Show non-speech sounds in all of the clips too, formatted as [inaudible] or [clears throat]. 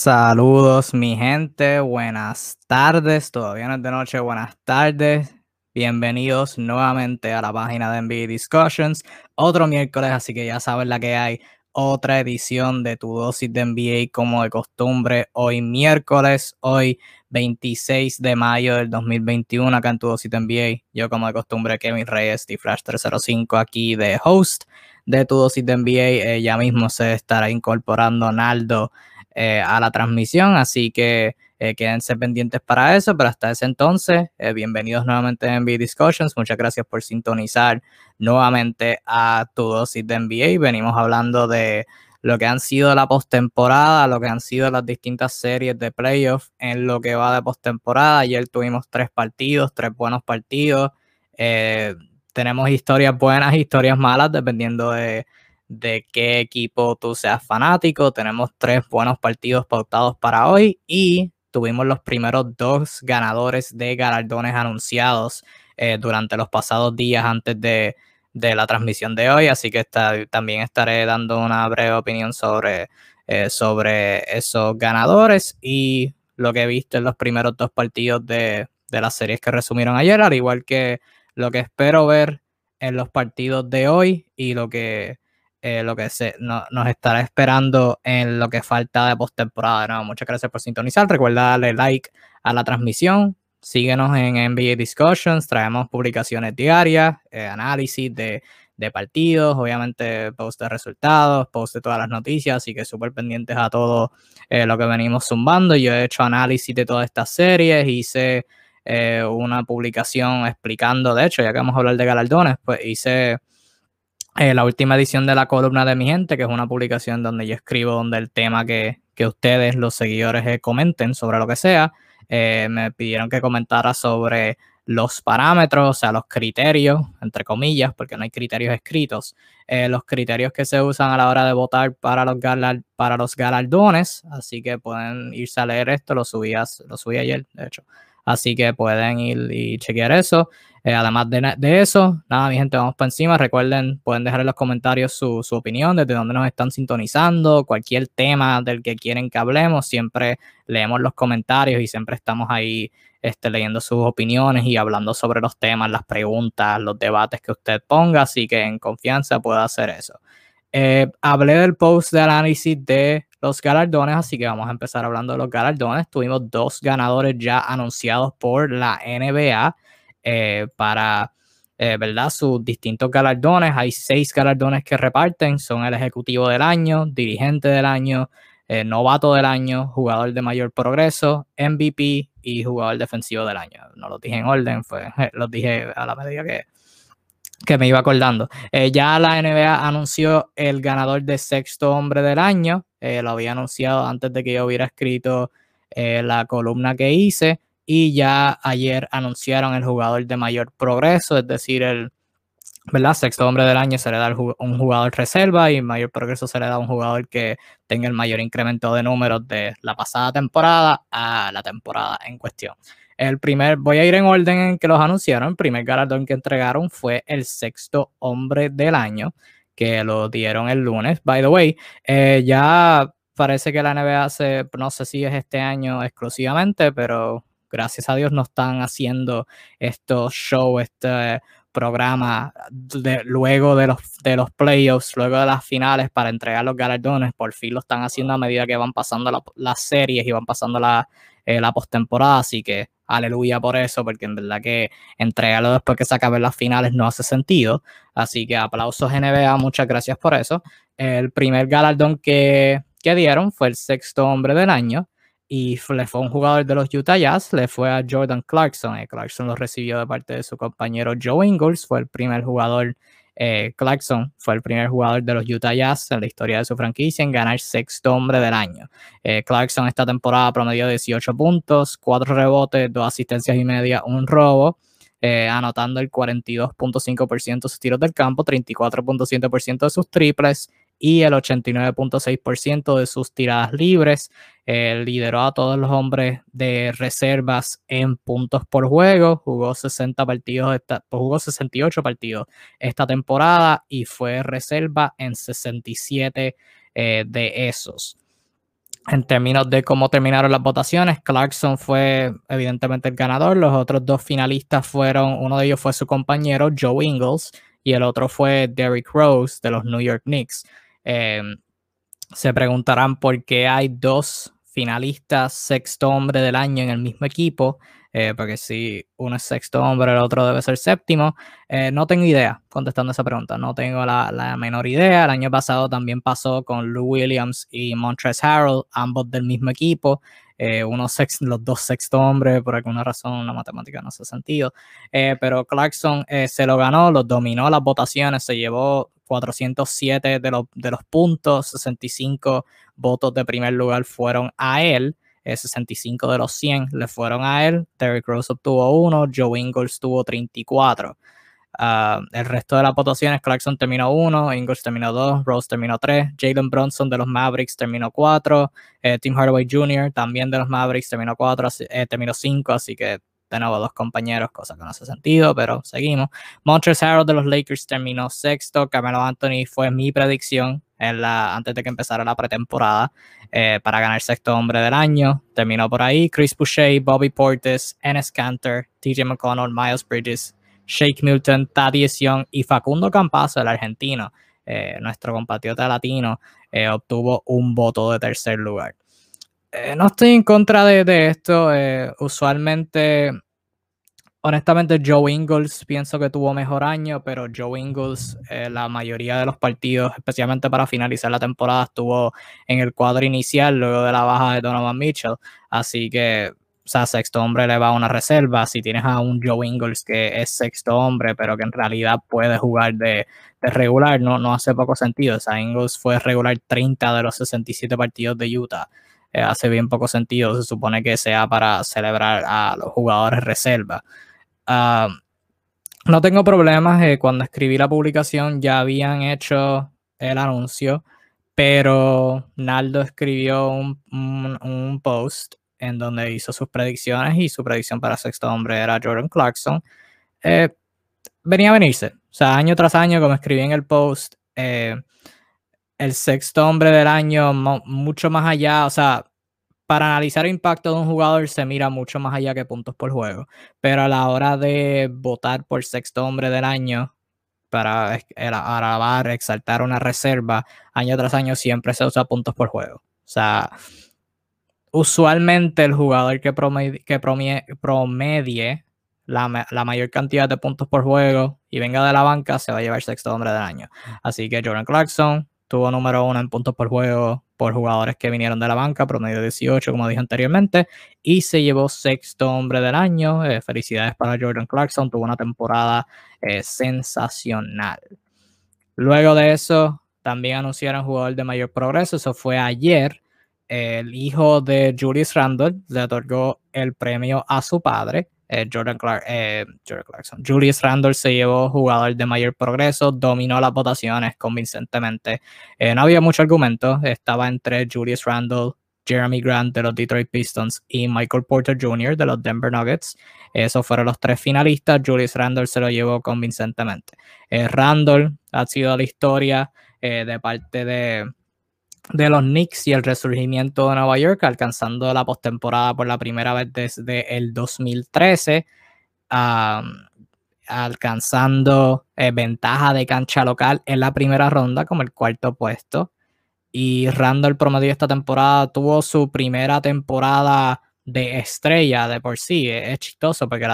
Saludos mi gente, buenas tardes, todavía no es de noche, buenas tardes. Bienvenidos nuevamente a la página de NBA Discussions. Otro miércoles, así que ya saben la que hay. Otra edición de tu dosis de NBA como de costumbre. Hoy miércoles, hoy 26 de mayo del 2021 acá en tu dosis de NBA. Yo como de costumbre Kevin Reyes y Flash 305 aquí de host de tu dosis de NBA. Eh, ya mismo se estará incorporando Naldo eh, a la transmisión, así que eh, quédense pendientes para eso, pero hasta ese entonces, eh, bienvenidos nuevamente a NBA Discussions, muchas gracias por sintonizar nuevamente a tu dosis de NBA, venimos hablando de lo que han sido la postemporada, lo que han sido las distintas series de playoffs en lo que va de postemporada, ayer tuvimos tres partidos, tres buenos partidos, tenemos historias buenas, historias malas, dependiendo de de qué equipo tú seas fanático. Tenemos tres buenos partidos pautados para hoy y tuvimos los primeros dos ganadores de galardones anunciados eh, durante los pasados días antes de, la transmisión de hoy. Así que también estaré dando una breve opinión sobre, eh, sobre esos ganadores y lo que he visto en los primeros dos partidos de, de las series que resumieron ayer, al igual que lo que espero ver en los partidos de hoy y lo que eh, lo que se, nos estará esperando en lo que falta de postemporada. No, muchas gracias por sintonizar. Recuerda darle like a la transmisión. Síguenos en NBA Discussions. Traemos publicaciones diarias, eh, análisis de, partidos, obviamente post de resultados, post de todas las noticias. Así que súper pendientes a todo eh, lo que venimos zumbando. Yo he hecho análisis de todas estas series. Hice una publicación explicando, de hecho, ya que vamos a hablar de galardones, pues hice eh, la última edición de la columna de mi gente, que es una publicación donde yo escribo donde el tema que, ustedes, los seguidores, eh, comenten sobre lo que sea. Eh, me pidieron que comentara sobre los parámetros, o sea, los criterios, entre comillas, porque no hay criterios escritos, los criterios que se usan a la hora de votar para los, para los galardones. Así que pueden irse a leer esto, lo subí, lo subí ayer, de hecho. Así que pueden ir y chequear eso. Eh, además de, eso, nada, mi gente, vamos para encima. Recuerden, pueden dejar en los comentarios su, opinión, desde dónde nos están sintonizando, cualquier tema del que quieren que hablemos. Siempre leemos los comentarios y siempre estamos ahí este, leyendo sus opiniones y hablando sobre los temas, las preguntas, los debates que usted ponga. Así que en confianza puede hacer eso. Eh, hablé del post de análisis de los galardones, así que vamos a empezar hablando de los galardones. Tuvimos dos ganadores ya anunciados por la NBA para, eh, ¿verdad? Sus distintos galardones. Hay seis galardones que reparten. Son el ejecutivo del año, dirigente del año, eh, novato del año, jugador de mayor progreso, MVP y jugador defensivo del año. No los dije en orden, fue, [laughs] los dije a la medida que, que me iba acordando. ya la NBA anunció el ganador de sexto hombre del año. lo había anunciado antes de que yo hubiera escrito la columna que hice y ya ayer anunciaron el jugador de mayor progreso, es decir, el ¿verdad? sexto hombre del año se le da un jugador reserva y mayor progreso se le da a un jugador que tenga el mayor incremento de números de la pasada temporada a la temporada en cuestión. El primer, voy a ir en orden en que los anunciaron. El primer galardón que entregaron fue el sexto hombre del año, que lo dieron el lunes. By the way, eh, ya parece que la NBA hace, no sé si es este año exclusivamente, pero gracias a Dios no están haciendo estos shows, este programa de, luego de los, de los playoffs, luego de las finales para entregar los galardones. Por fin lo están haciendo a medida que van pasando las series y van pasando la, eh, la postemporada. Así que aleluya por eso, porque en verdad que entregarlo después que se acaben las finales no hace sentido. Así que aplausos NBA, muchas gracias por eso. El primer galardón que, que dieron fue el sexto hombre del año y le fue un jugador de los Utah Jazz, le fue a Jordan Clarkson. Eh, Clarkson lo recibió de parte de su compañero Joe Ingles, fue el primer jugador, eh, Clarkson fue el primer jugador de los Utah Jazz en la historia de su franquicia en ganar sexto hombre del año. Eh, Clarkson esta temporada promedió 18 puntos, 4 rebotes, 2 asistencias y media, un robo. anotando el 42.5% de sus tiros del campo, 34.7% de sus triples y el 89.6% de sus tiradas libres. Eh, lideró a todos los hombres de reservas en puntos por juego. Jugó 60 partidos, esta, pues jugó 68 partidos esta temporada y fue reserva en 67 eh, de esos. en términos de cómo terminaron las votaciones, Clarkson fue evidentemente el ganador. Los otros dos finalistas fueron, uno de ellos fue su compañero Joe Ingles y el otro fue Derrick Rose de los New York Knicks. Em, se preguntarán por qué hay dos finalistas sexto hombre del año en el mismo equipo. Eh, porque si uno es sexto hombre, el otro debe ser séptimo. Eh, no tengo idea contestando esa pregunta, no tengo la, menor idea. El año pasado también pasó con Lou Williams y Montrezl Harrell, ambos del mismo equipo. Eh, los dos sexto hombres, por alguna razón la matemática no hace sentido. pero Clarkson se lo ganó, lo dominó las votaciones, se llevó 407 de los, de los puntos, 65 votos de primer lugar fueron a él. 65 de los 100 le fueron a él. Terry Rose obtuvo uno, Joe Ingles tuvo 34. Ah, el resto de las votaciones, Clarkson terminó 1, Ingles terminó 2, Rose terminó 3, Jalen Bronson de los Mavericks terminó 4, eh, Tim Hardaway Jr. también de los Mavericks terminó 4, eh, terminó 5, así que de nuevo dos compañeros, cosa que no hace sentido, pero seguimos. Montrezl Harrell de los Lakers terminó sexto, Carmelo Anthony fue mi predicción en la, antes de que empezara la pretemporada eh, para ganar sexto hombre del año. Terminó por ahí Chris Boucher, Bobby Portis, Enes Kanter, TJ McConnell, Miles Bridges, Shake Milton, Thaddeus Young y Facundo Campazo, el argentino, eh, nuestro compatriota latino, eh, obtuvo un voto de tercer lugar. no estoy en contra de, de esto. usualmente honestamente, Joe Ingles pienso que tuvo mejor año, pero Joe Ingles, eh, la mayoría de los partidos, especialmente para finalizar la temporada, estuvo en el cuadro inicial luego de la baja de Donovan Mitchell. Así que, o sea, sexto hombre le va a una reserva. Si tienes a un Joe Ingles que es sexto hombre, pero que en realidad puede jugar de, regular, no, no hace poco sentido. O sea, Ingles fue regular 30 de los 67 partidos de Utah. Eh, hace bien poco sentido. Se supone que sea para celebrar a los jugadores reserva. Ah, no tengo problemas. Eh, cuando escribí la publicación ya habían hecho el anuncio, pero Naldo escribió un, post en donde hizo sus predicciones y su predicción para sexto hombre era Jordan Clarkson. Eh, venía a venirse. O sea, año tras año, como escribí en el post, eh, el sexto hombre del año, mucho más allá, o sea, para analizar el impacto de un jugador se mira mucho más allá que puntos por juego. Pero a la hora de votar por sexto hombre del año, para alabar, exaltar una reserva, año tras año siempre se usa puntos por juego. O sea, usualmente el jugador que promedie, que la, la, mayor cantidad de puntos por juego y venga de la banca se va a llevar sexto hombre del año. Así que Jordan Clarkson tuvo número uno en puntos por juego por jugadores que vinieron de la banca, promedio 18, como dije anteriormente, y se llevó sexto hombre del año. Eh, felicidades para Jordan Clarkson, tuvo una temporada eh, sensacional. Luego de eso, también anunciaron jugador de mayor progreso, eso fue ayer. El hijo de Julius Randle le otorgó el premio a su padre, eh, Jordan, Clark, eh, Jordan, Clarkson. Julius Randle se llevó jugador de mayor progreso, dominó las votaciones convincentemente. Eh, no había mucho argumento, estaba entre Julius Randle, Jeremy Grant de los Detroit Pistons y Michael Porter Jr. de los Denver Nuggets. Esos fueron los tres finalistas. Julius Randle se lo llevó convincentemente. Randle ha sido la historia de parte de, de los Knicks y el resurgimiento de Nueva York, alcanzando la postemporada por la primera vez desde el 2013, alcanzando eh, ventaja de cancha local en la primera ronda como el cuarto puesto. Y Randall promedio esta temporada tuvo su primera temporada de estrella de por sí. Es, chistoso porque,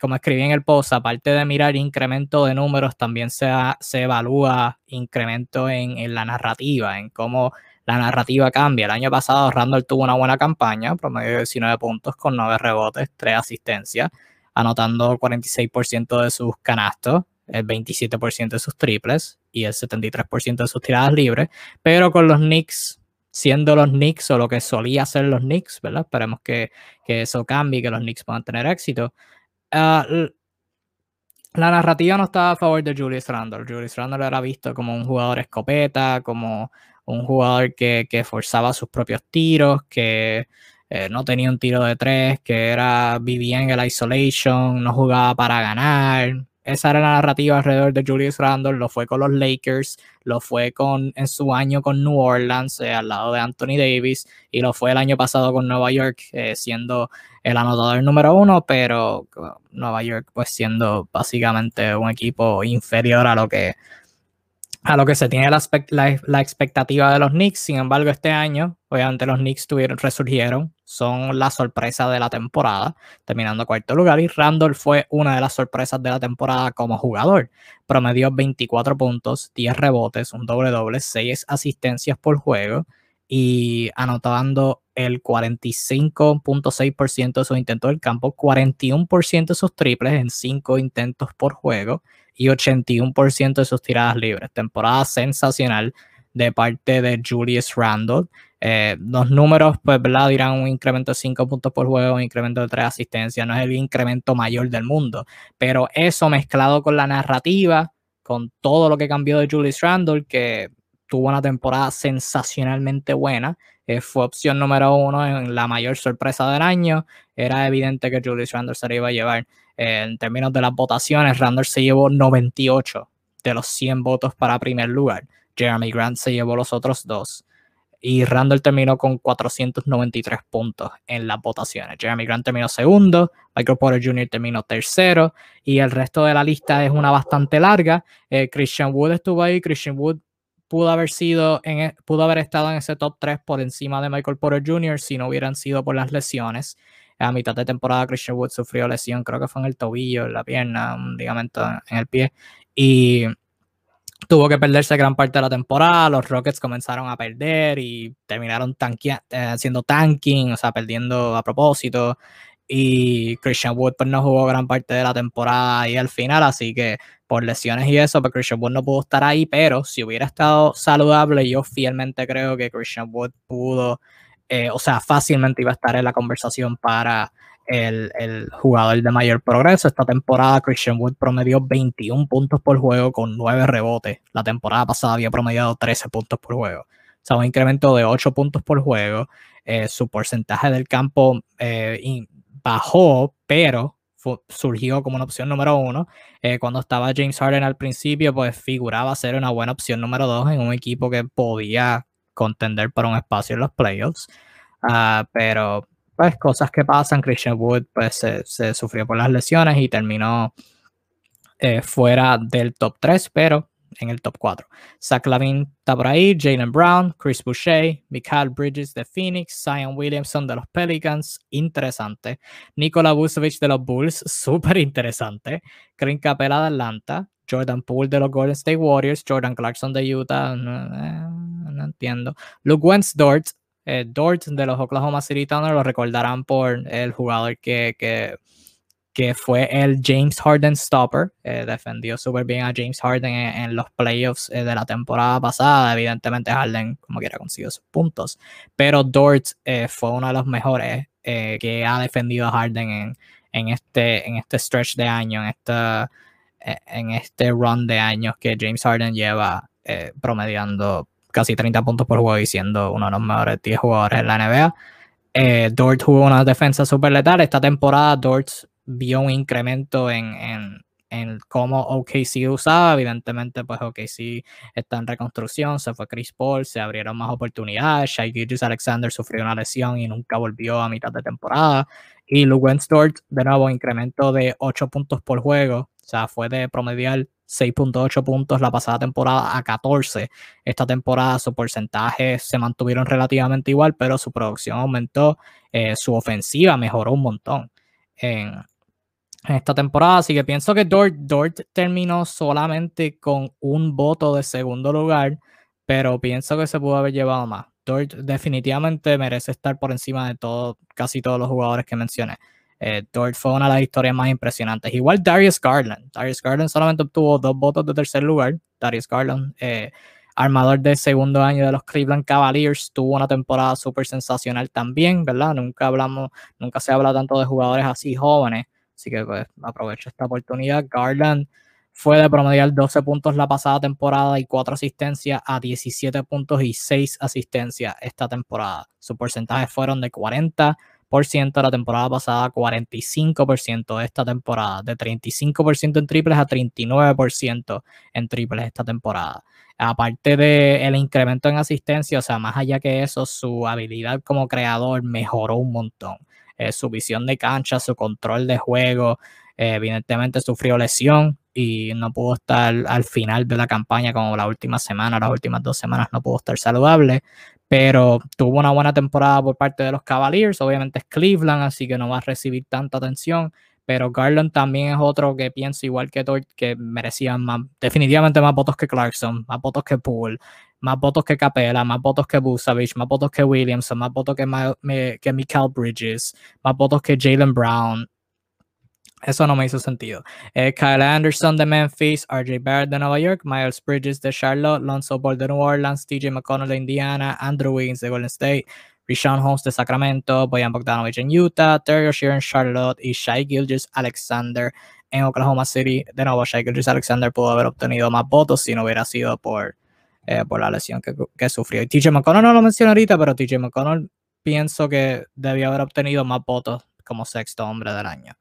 como escribí en el post, aparte de mirar incremento de números, también se, se evalúa incremento en, la narrativa, en cómo la narrativa cambia. El año pasado Randall tuvo una buena campaña, promedio de 19 puntos con 9 rebotes, 3 asistencias, anotando 46% de sus canastos, el 27% de sus triples y el 73% de sus tiradas libres, pero con los Knicks siendo los Knicks o lo que solía ser los Knicks, ¿verdad? Esperemos que, eso cambie y que los Knicks puedan tener éxito. Ah, la narrativa no estaba a favor de Julius Randle. Julius Randle era visto como un jugador escopeta, como un jugador que, forzaba sus propios tiros, que eh, no tenía un tiro de tres, que era, vivía en el isolation, no jugaba para ganar. Esa era la narrativa alrededor de Julius Randle, lo fue con los Lakers, lo fue con, en su año con New Orleans, eh, al lado de Anthony Davis, y lo fue el año pasado con Nueva York, eh, siendo el anotador número uno, pero Nueva York pues siendo básicamente un equipo inferior a lo que a lo que se tiene la, expectativa de los Knicks. Sin embargo, este año, obviamente los Knicks tuvieron, resurgieron, son la sorpresa de la temporada, terminando cuarto lugar. Y Randall fue una de las sorpresas de la temporada como jugador. Promedió 24 puntos, 10 rebotes, un doble doble, 6 asistencias por juego y anotando el 45.6% de sus intentos del campo, 41% de sus triples en 5 intentos por juego y 81% de sus tiradas libres. Temporada sensacional de parte de Julius Randle. Eh, los números, pues, ¿verdad? Dirán un incremento de 5 puntos por juego, un incremento de 3 asistencias, no es el incremento mayor del mundo, pero eso mezclado con la narrativa, con todo lo que cambió de Julius Randle, que tuvo una temporada sensacionalmente buena, eh, fue opción número uno en la mayor sorpresa del año, era evidente que Julius Randle se iba a llevar en términos de las votaciones, Randall se llevó 98 de los 100 votos para primer lugar. Jeremy Grant se llevó los otros dos. Y Randall terminó con 493 puntos en las votaciones. Jeremy Grant terminó segundo, Michael Porter Jr. terminó tercero y el resto de la lista es una bastante larga. Eh, Christian Wood estuvo ahí. Christian Wood pudo haber sido en, e, pudo haber estado en ese top 3 por encima de Michael Porter Jr. si no hubieran sido por las lesiones a mitad de temporada Christian Wood sufrió lesión, creo que fue en el tobillo, en la pierna, un ligamento en el pie, y tuvo que perderse gran parte de la temporada, los Rockets comenzaron a perder y terminaron eh, haciendo tanking, o sea, perdiendo a propósito, y Christian Wood pues no jugó gran parte de la temporada y al final, así que por lesiones y eso, pues Christian Wood no pudo estar ahí, pero si hubiera estado saludable, yo fielmente creo que Christian Wood pudo eh, o sea, fácilmente iba a estar en la conversación para el, el, jugador de mayor progreso. Esta temporada Christian Wood promedió 21 puntos por juego con 9 rebotes. La temporada pasada había promediado 13 puntos por juego. O sea, un incremento de 8 puntos por juego. Eh, su porcentaje del campo eh, bajó, pero surgió como una opción número uno. cuando estaba James Harden al principio, pues figuraba ser una buena opción número dos en un equipo que podía contender para un espacio en los playoffs. Ah, pero, pues, cosas que pasan. Christian Wood, pues, se, sufrió por las lesiones y terminó eh, fuera del top 3, pero en el top 4. Zach Lavin está por ahí, Jalen Brown, Chris Boucher, Michael Bridges de Phoenix, Zion Williamson de los Pelicans, interesante. Nikola Vucevic de los Bulls, [laughs] súper interesante. Clint Capela de Atlanta, Jordan Poole de los Golden State Warriors, Jordan Clarkson de Utah, no, entiendo. Luke Wentz Dort, eh, Dort de los Oklahoma City Thunder, lo recordarán por el jugador que, que, que fue el James Harden Stopper, eh, defendió súper bien a James Harden en, los playoffs eh, de la temporada pasada, evidentemente Harden como quiera consiguió sus puntos, pero Dort fue uno de los mejores que ha defendido a Harden en, en, este, en este stretch de año, en esta e, en este run de años que James Harden lleva eh, promediando casi 30 puntos por juego y siendo uno de los mejores 10 jugadores en la NBA. Eh, Dort jugó una defensa súper letal. Esta temporada Dort vio un incremento en, en, en cómo OKC usaba. Evidentemente, pues OKC está en reconstrucción. Se fue Chris Paul, se abrieron más oportunidades. Shai Gilgis Alexander sufrió una lesión y nunca volvió a mitad de temporada. Y Luke Dort, de nuevo, incremento de 8 puntos por juego o sea, fue de promediar 6.8 puntos la pasada temporada a 14. Esta temporada su porcentaje se mantuvieron relativamente igual, pero su producción aumentó, eh, su ofensiva mejoró un montón esta temporada. Así que pienso que Dort, Dort terminó solamente con un voto de segundo lugar, pero pienso que se pudo haber llevado más. Dort definitivamente merece estar por encima de todo, casi todos los jugadores que mencioné. Eh, Dort fue una de las historias más impresionantes. Igual Darius Garland. Darius Garland solamente obtuvo dos votos de tercer lugar. Darius Garland, eh, armador del segundo año de los Cleveland Cavaliers, tuvo una temporada súper sensacional también, ¿verdad? Nunca hablamos, nunca se habla tanto de jugadores así jóvenes. Así que pues aprovecho esta oportunidad. Garland fue de promediar 12 puntos la pasada temporada y 4 asistencias a 17 puntos y 6 asistencias esta temporada. Sus porcentajes fueron de 40, la temporada pasada, 45% esta temporada, de 35% en triples a 39% en triples esta temporada. Aparte del incremento en asistencia, o sea, más allá que eso, su habilidad como creador mejoró un montón. Eh, su visión de cancha, su control de juego, eh, evidentemente sufrió lesión y no pudo estar al final de la campaña como la última semana, las últimas dos semanas no pudo estar saludable, pero tuvo una buena temporada por parte de los Cavaliers. Obviamente es Cleveland, así que no va a recibir tanta atención. Pero Garland también es otro que pienso igual que Toy, que merecía más, definitivamente más votos que Clarkson, más votos que Poole, más votos que Capela, más votos que Busavich, más votos que Williamson, más votos que, que Mikael Bridges, más votos que Jalen Brown. Eso no me hizo sentido. Eh, Kyle Anderson de Memphis, RJ Barrett de Nueva York, Miles Bridges de Charlotte, Lonzo Ball de New Orleans, TJ McConnell de Indiana, Andrew Wiggins de Golden State, Rishon Holmes de Sacramento, Boyan Bogdanovich en Utah, Terry Shear en Charlotte y Shai Gilgis Alexander en Oklahoma City. De nuevo, Shai Gilgis Alexander pudo haber obtenido más votos si no hubiera sido por, eh, por la lesión que, sufrió. Y TJ McConnell no lo menciono ahorita, pero TJ McConnell pienso que debió haber obtenido más votos como sexto hombre del año.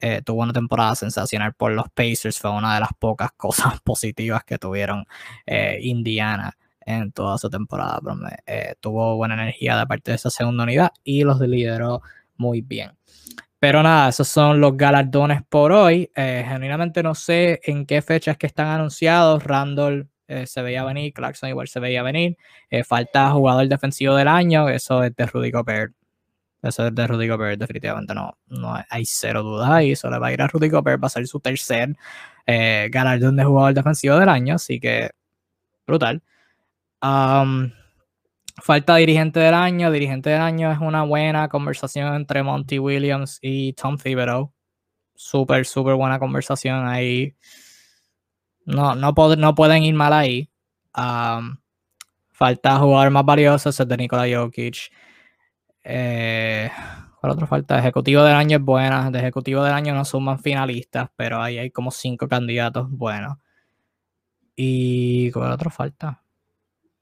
Eh, tuvo una temporada sensacional por los Pacers, fue una de las pocas [laughs] cosas positivas que tuvieron eh, Indiana en toda su temporada. Eh, tuvo buena energía de parte de esa segunda unidad y los lideró muy bien. Pero nada, esos son los galardones por hoy. genuinamente no sé en qué fechas que están anunciados. Randall se veía venir, Clarkson igual se veía venir. falta jugador defensivo del año, eso es de Rudy Gobert. Eso es de Rudy Gobert, definitivamente no, no hay cero dudas y eso le va a ir a Rudy Gobert, va a ser su tercer eh, galardón de jugador defensivo del año, así que brutal. Falta dirigente del año, dirigente del año es una buena conversación entre Monty Williams y Tom Thibodeau. Súper, súper buena conversación ahí. No, no, no pueden ir mal ahí. falta jugador más valioso, es el de Nikola Jokic. Eh, ¿Cuál otra falta? Ejecutivo del año es buena. De ejecutivo del año no suman finalistas, pero ahí hay como cinco candidatos buenos. ¿Y cuál otra falta?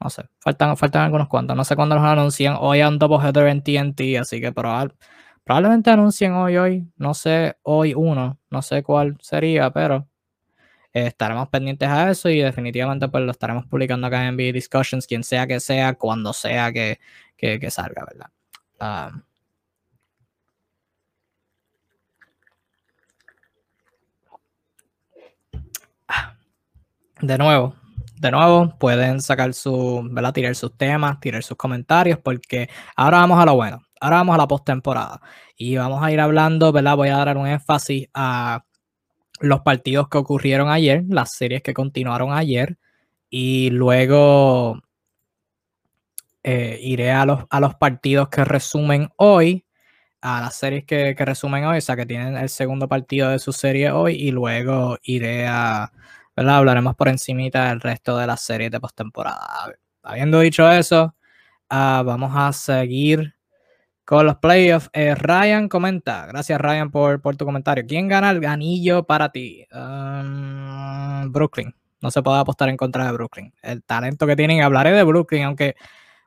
No sé, faltan, faltan algunos cuantos. No sé cuándo los anuncian. Hoy hay un double header en TNT, así que probablemente anuncien hoy, hoy. No sé, hoy uno. No sé cuál sería, pero estaremos pendientes a eso y definitivamente pues lo estaremos publicando acá en NBA Discussions, quien sea que sea, cuando sea que, que salga, ¿verdad? Ah, de nuevo, de nuevo, pueden sacar su, ¿verdad? Tirar sus temas, tirar sus comentarios, porque ahora vamos a lo bueno. Ahora vamos a la postemporada. Y vamos a ir hablando, ¿verdad? Voy a dar un énfasis a los partidos que ocurrieron ayer, las series que continuaron ayer. Y luego eh, iré a los, a los partidos que resumen hoy, a las series que, resumen hoy, o sea, que tienen el segundo partido de su serie hoy, y luego iré a, ¿verdad? Hablaremos por encimita del resto de las series de postemporada. Habiendo dicho eso, ah, vamos a seguir con los playoffs. Eh, Ryan comenta, gracias Ryan por, tu comentario. ¿Quién gana el ganillo para ti? Um, Brooklyn. No se puede apostar en contra de Brooklyn. El talento que tienen, hablaré de Brooklyn, aunque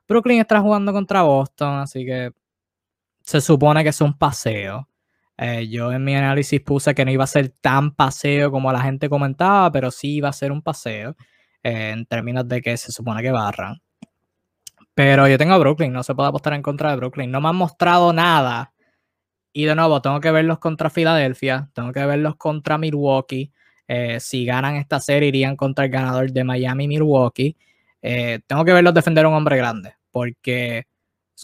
Brooklyn está jugando contra Boston, así que se supone que es un paseo. Eh, yo en mi análisis puse que no iba a ser tan paseo como la gente comentaba, pero sí iba a ser un paseo eh, en términos de que se supone que barran. Pero yo tengo a Brooklyn, no se puede apostar en contra de Brooklyn. No me han mostrado nada. Y de nuevo, tengo que verlos contra Filadelfia, tengo que verlos contra Milwaukee. Eh, si ganan esta serie, irían contra el ganador de Miami-Milwaukee. tengo que verlos defender a un hombre grande porque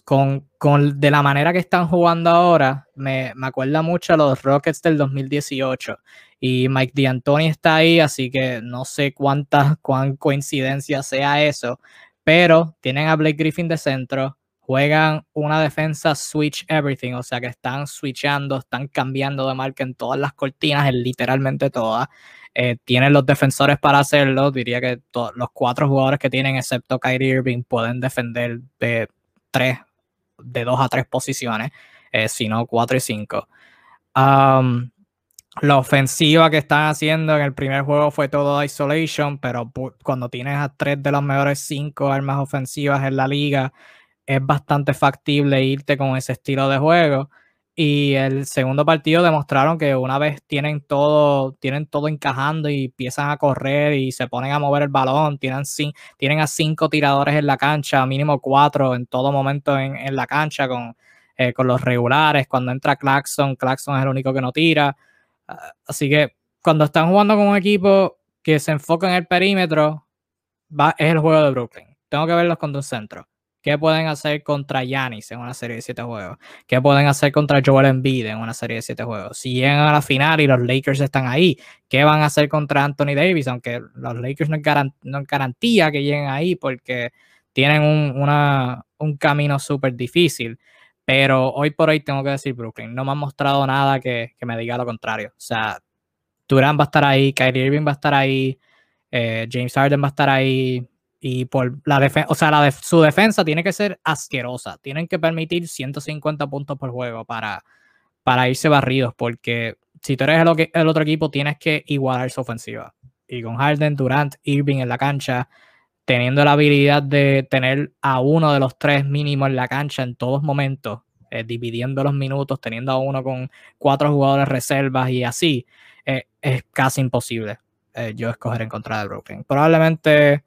con, con, de la manera que están jugando ahora, me, me acuerda mucho a los Rockets del 2018. Y Mike D'Antoni está ahí, así que no sé cuánta cuán coincidencia sea eso. Pero tienen a Blake Griffin de centro, juegan una defensa switch everything, o sea que están switchando, están cambiando de marca en todas las cortinas, en literalmente todas. Eh, tienen los defensores para hacerlo. Diría que los cuatro jugadores que tienen, excepto Kyrie Irving, pueden defender de tres, de dos a tres posiciones, eh, si no cuatro y cinco. la ofensiva que están haciendo en el primer juego fue todo isolation, pero cuando tienes a tres de las mejores cinco armas ofensivas en la liga, es bastante factible irte con ese estilo de juego. Y el segundo partido demostraron que una vez tienen todo, tienen todo encajando y empiezan a correr y se ponen a mover el balón, tienen, tienen a cinco tiradores en la cancha, mínimo cuatro en todo momento en, la cancha con, eh, con los regulares. Cuando entra Claxon, Claxon es el único que no tira. Ah, así que cuando están jugando con un equipo que se enfoca en el perímetro, va, es el juego de Brooklyn. Tengo que verlos contra un centro. ¿Qué pueden hacer contra Yanis en una serie de siete juegos? ¿Qué pueden hacer contra Joel Embiid en una serie de siete juegos? Si llegan a la final y los Lakers están ahí, ¿qué van a hacer contra Anthony Davis? Aunque los Lakers no es, garantía que lleguen ahí porque tienen un, camino súper difícil. Pero hoy por hoy tengo que decir Brooklyn. No me han mostrado nada que, que me diga lo contrario. O sea, Durant va a estar ahí, Kyrie Irving va a estar ahí, eh, James Harden va a estar ahí, y por la defensa, o sea, su defensa tiene que ser asquerosa. Tienen que permitir 150 puntos por juego para, para irse barridos, porque si tú eres el, el, otro equipo, tienes que igualar su ofensiva. Y con Harden, Durant, Irving en la cancha, teniendo la habilidad de tener a uno de los tres mínimos en la cancha en todos momentos, eh, dividiendo los minutos, teniendo a uno con cuatro jugadores reservas y así, eh, es casi imposible eh, yo escoger en contra de Brooklyn. Probablemente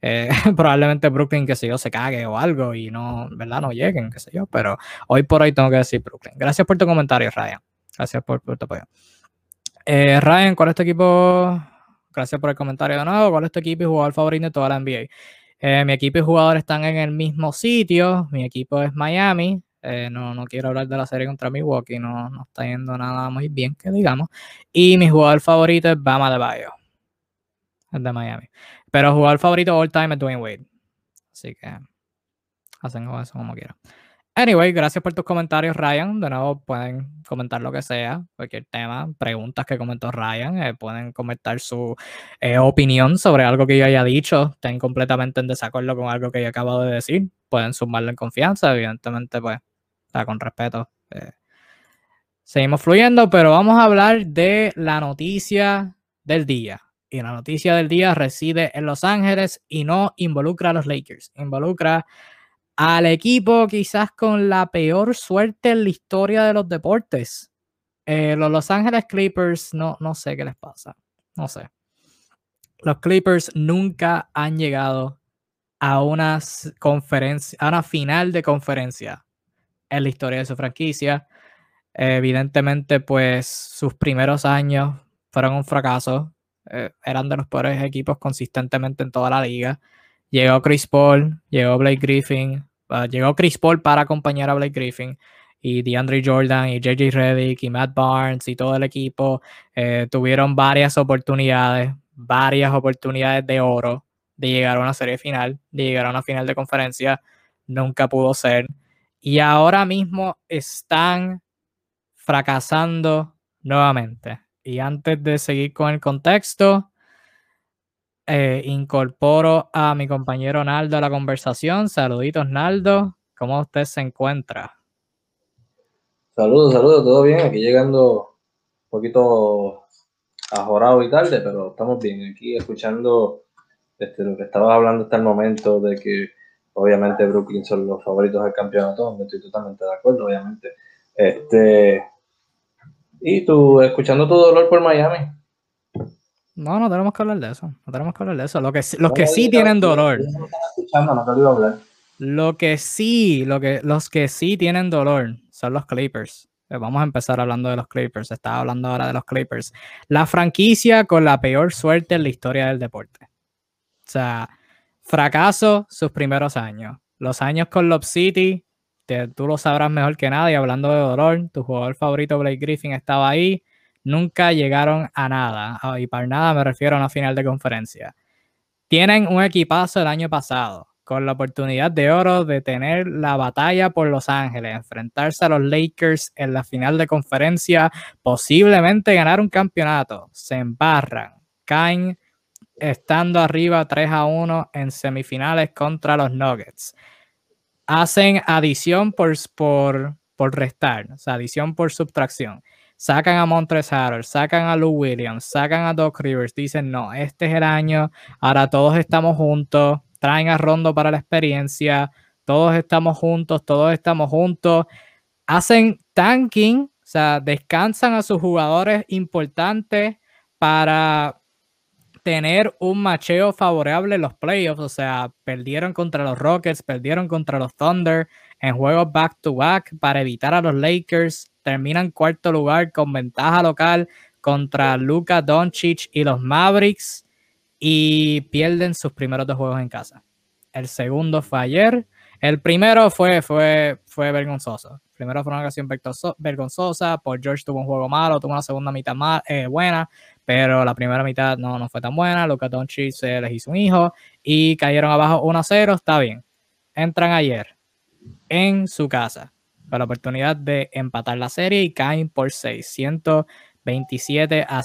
eh, [laughs] probablemente Brooklyn, qué sé yo, se cague o algo y no, ¿verdad? No lleguen, qué sé yo, pero hoy por hoy tengo que decir Brooklyn. Gracias por tu comentario, Ryan. Gracias por, tu apoyo. Eh, Ryan, ¿cuál es tu equipo? Gracias por el comentario de nuevo. ¿Cuál es tu equipo y jugador favorito de toda la NBA? Eh, mi equipo y jugador están en el mismo sitio. Mi equipo es Miami. no, no quiero hablar de la serie contra Milwaukee. No, no está yendo nada muy bien, que digamos. Y mi jugador favorito es Bama de Bayo. Es de Miami. Pero jugador favorito all time es Dwayne Wade. Así que hacen eso como quieran. Anyway, gracias por tus comentarios, Ryan. De nuevo, pueden comentar lo que sea, cualquier tema, preguntas que comentó Ryan. Eh, pueden comentar su eh, opinión sobre algo que yo haya dicho. Estén completamente en desacuerdo con algo que yo acabo de decir. Pueden sumarlo en confianza, evidentemente, pues, está con respeto. Eh, seguimos fluyendo, pero vamos a hablar de la noticia del día. Y la noticia del día reside en Los Ángeles y no involucra a los Lakers. Involucra al equipo quizás con la peor suerte en la historia de los deportes. Eh, los Los Ángeles Clippers, no, no sé qué les pasa. No sé. Los Clippers nunca han llegado a una conferencia, a una final de conferencia en la historia de su franquicia. evidentemente, pues sus primeros años fueron un fracaso. Eh, eran de los peores equipos consistentemente en toda la liga. Llegó Chris Paul, llegó Blake Griffin, uh, llegó Chris Paul para acompañar a Blake Griffin y DeAndre Jordan y JJ Redick y Matt Barnes y todo el equipo eh, tuvieron varias oportunidades, varias oportunidades de oro de llegar a una serie final, de llegar a una final de conferencia. Nunca pudo ser. Y ahora mismo están fracasando nuevamente. Y antes de seguir con el contexto, eh, incorporo a mi compañero Naldo a la conversación. Saluditos, Naldo. ¿Cómo usted se encuentra? Saludos, saludos, todo bien. Aquí llegando un poquito ajorado y tarde, pero estamos bien. Aquí escuchando este, lo que estabas hablando hasta el momento de que obviamente Brooklyn son los favoritos del campeonato. Me estoy totalmente de acuerdo, obviamente. Este, ¿Y tú escuchando tu dolor por Miami? No, no tenemos que hablar de eso. No tenemos que hablar de eso. Lo que, los que sí tienen dolor. Lo que sí, lo que, los que sí tienen dolor son los Clippers. Eh, vamos a empezar hablando de los Clippers. Estaba hablando ahora de los Clippers. La franquicia con la peor suerte en la historia del deporte. O sea, fracaso sus primeros años. Los años con Lob City, tú lo sabrás mejor que nadie. Hablando de dolor, tu jugador favorito, Blake Griffin, estaba ahí. Nunca llegaron a nada. Ah, y para nada me refiero a una final de conferencia. Tienen un equipazo el año pasado, con la oportunidad de oro de tener la batalla por Los Ángeles, enfrentarse a los Lakers en la final de conferencia, posiblemente ganar un campeonato. Se embarran, caen estando arriba 3 a 1 en semifinales contra los Nuggets hacen adición por, por, por restar, o sea, adición por subtracción. Sacan a Montres Harrell, sacan a Lou Williams, sacan a Doc Rivers, dicen, no, este es el año, ahora todos estamos juntos, traen a Rondo para la experiencia, todos estamos juntos, todos estamos juntos. Hacen tanking, o sea, descansan a sus jugadores importantes para tener un macheo favorable en los playoffs. O sea, perdieron contra los Rockets, perdieron contra los Thunder en juegos back to back para evitar a los Lakers. Terminan cuarto lugar con ventaja local contra Luka Doncic y los Mavericks y pierden sus primeros dos juegos en casa. El segundo fue ayer. El primero fue, fue, fue vergonzoso. Primero fue una ocasión vergonzosa. Por George tuvo un juego malo, tuvo una segunda mitad eh, buena, pero la primera mitad no, no fue tan buena. Luka Doncic se les hizo un hijo y cayeron abajo 1-0. Está bien. Entran ayer en su casa con la oportunidad de empatar la serie y caen por 600 27 a,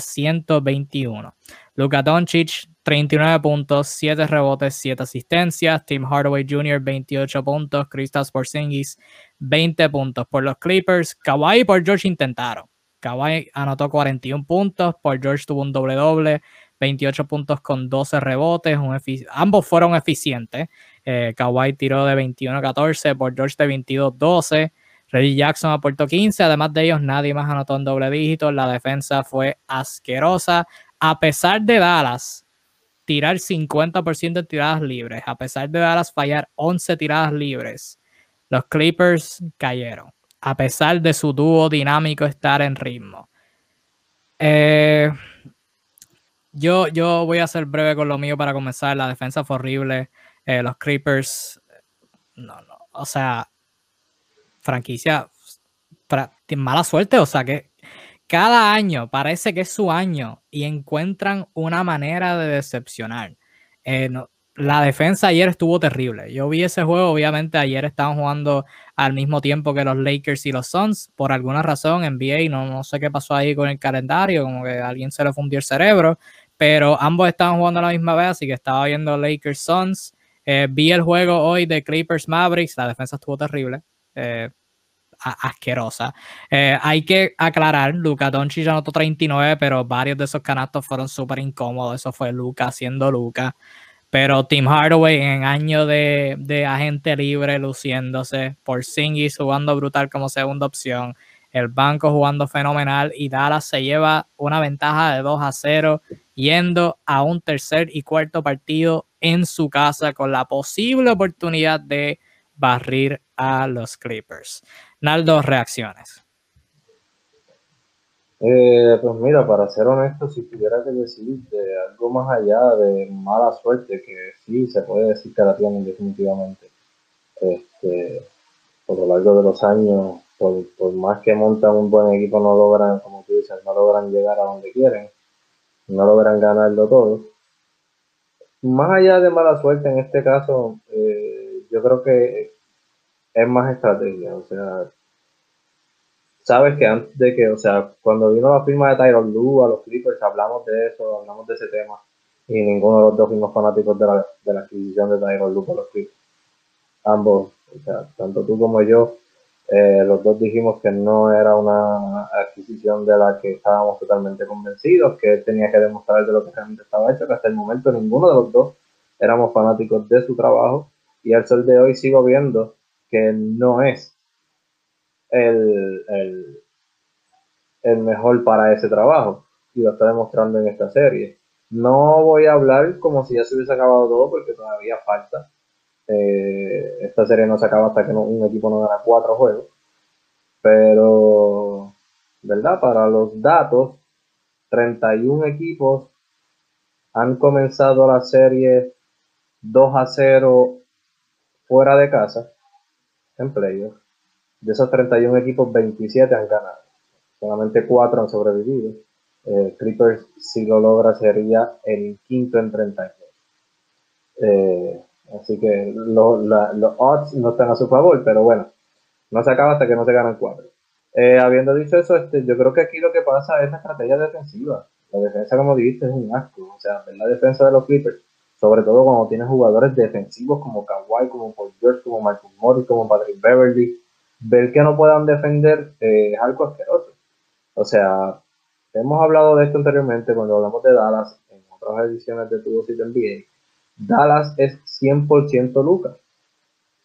121. Luka Doncic, 39 puntos, 7 rebotes, 7 asistencias. Tim Hardaway Jr., 28 puntos. Kristaps Porzingis, 20 puntos. Por los Clippers, Kawhi y por George intentaron. Kawhi anotó 41 puntos, por George tuvo un doble-doble, 28 puntos con 12 rebotes. ambos fueron eficientes. Eh, Kawhi tiró de 21 a 14, por George de 22 a 12. Reggie Jackson aportó 15, además de ellos nadie más anotó en doble dígito, la defensa fue asquerosa, a pesar de Dallas tirar 50% de tiradas libres, a pesar de Dallas fallar 11 tiradas libres, los Clippers cayeron, a pesar de su dúo dinámico estar en ritmo. Eh, yo, yo voy a ser breve con lo mío para comenzar. La defensa fue horrible. Eh, los Clippers, no, no, o sea, franquicia mala suerte, o sea que cada año parece que es su año y encuentran una manera de decepcionar. Eh, la defensa ayer estuvo terrible. Yo vi ese juego, obviamente ayer estaban jugando al mismo tiempo que los Lakers y los Suns. Por alguna razón, NBA, no, no sé qué pasó ahí con el calendario, como que a alguien se le fundió el cerebro, pero ambos estaban jugando a la misma vez, así que estaba viendo Lakers Suns. Eh, vi el juego hoy de Clippers Mavericks, la defensa estuvo terrible. Eh, asquerosa. Eh, hay que aclarar, Luca Doncic anotó 39, pero varios de esos canastos fueron súper incómodos. Eso fue Luca haciendo Luca. Pero Tim Hardaway en año de, de agente libre luciéndose, por Singis jugando brutal como segunda opción, el banco jugando fenomenal y Dallas se lleva una ventaja de 2 a 0 yendo a un tercer y cuarto partido en su casa con la posible oportunidad de barrir a los Clippers. Naldo, reacciones. Eh, pues mira, para ser honesto, si tuviera que decir de algo más allá de mala suerte, que sí se puede decir que la tienen definitivamente, este, por lo largo de los años, por, por, más que montan un buen equipo, no logran, como tú dices, no logran llegar a donde quieren, no logran ganarlo todo. Más allá de mala suerte, en este caso, eh, yo creo que es más estrategia, o sea, sabes que antes de que, o sea, cuando vino la firma de Tyron Lue a los Clippers, hablamos de eso, hablamos de ese tema, y ninguno de los dos fuimos fanáticos de la, de la adquisición de Tyron Lue por los Clippers. Ambos, o sea, tanto tú como yo, eh, los dos dijimos que no era una adquisición de la que estábamos totalmente convencidos, que tenía que demostrar de lo que realmente estaba hecho, que hasta el momento ninguno de los dos éramos fanáticos de su trabajo, y al sol de hoy sigo viendo que no es el, el, mejor para ese trabajo y lo está demostrando en esta serie. No voy a hablar como si ya se hubiese acabado todo porque todavía falta. Eh, esta serie no se acaba hasta que un equipo no gana cuatro juegos. Pero, ¿verdad? Para los datos, 31 equipos han comenzado la serie 2 a 0 fuera de casa en playoffs. De esos 31 equipos, 27 han ganado. Solamente 4 han sobrevivido. Eh, Clippers, si lo logra, sería el quinto en 32. Eh, así que los odds no están a su favor, pero bueno, no se acaba hasta que no se ganan 4. Eh, habiendo dicho eso, este, yo creo que aquí lo que pasa es la estrategia defensiva. La defensa, como dijiste, es un asco. O sea, la defensa de los Clippers sobre todo cuando tienes jugadores defensivos como Kawhi, como Paul George, como Michael Morris, como Patrick Beverly, ver que no puedan defender eh, es algo asqueroso. O sea, hemos hablado de esto anteriormente cuando hablamos de Dallas en otras ediciones de Tu y NBA. Dallas es 100% Lucas.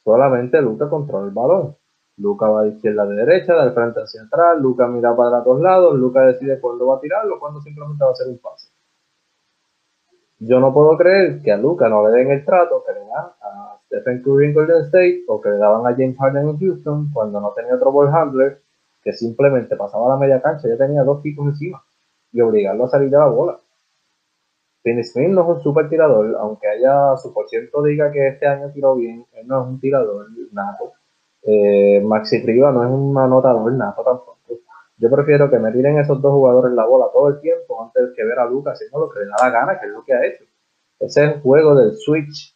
solamente Luca controla el balón. Luca va de izquierda a de derecha, de frente hacia atrás, Luca mira para los lados, Luca decide cuándo va a tirarlo, cuándo simplemente va a hacer un pase. Yo no puedo creer que a Luca no le den el trato que le dan a Stephen Curry en Golden State o que le daban a James Harden en Houston cuando no tenía otro ball handler que simplemente pasaba la media cancha, ya tenía dos tipos encima y obligarlo a salir de la bola. Finney Smith no es un super tirador, aunque haya su por ciento diga que este año tiró bien, él no es un tirador nato. Eh, Maxi Riva no es un anotador nato tampoco. Yo prefiero que me tiren esos dos jugadores la bola todo el tiempo antes que ver a Lucas haciendo lo que le da la gana, que es lo que ha hecho. Ese juego del switch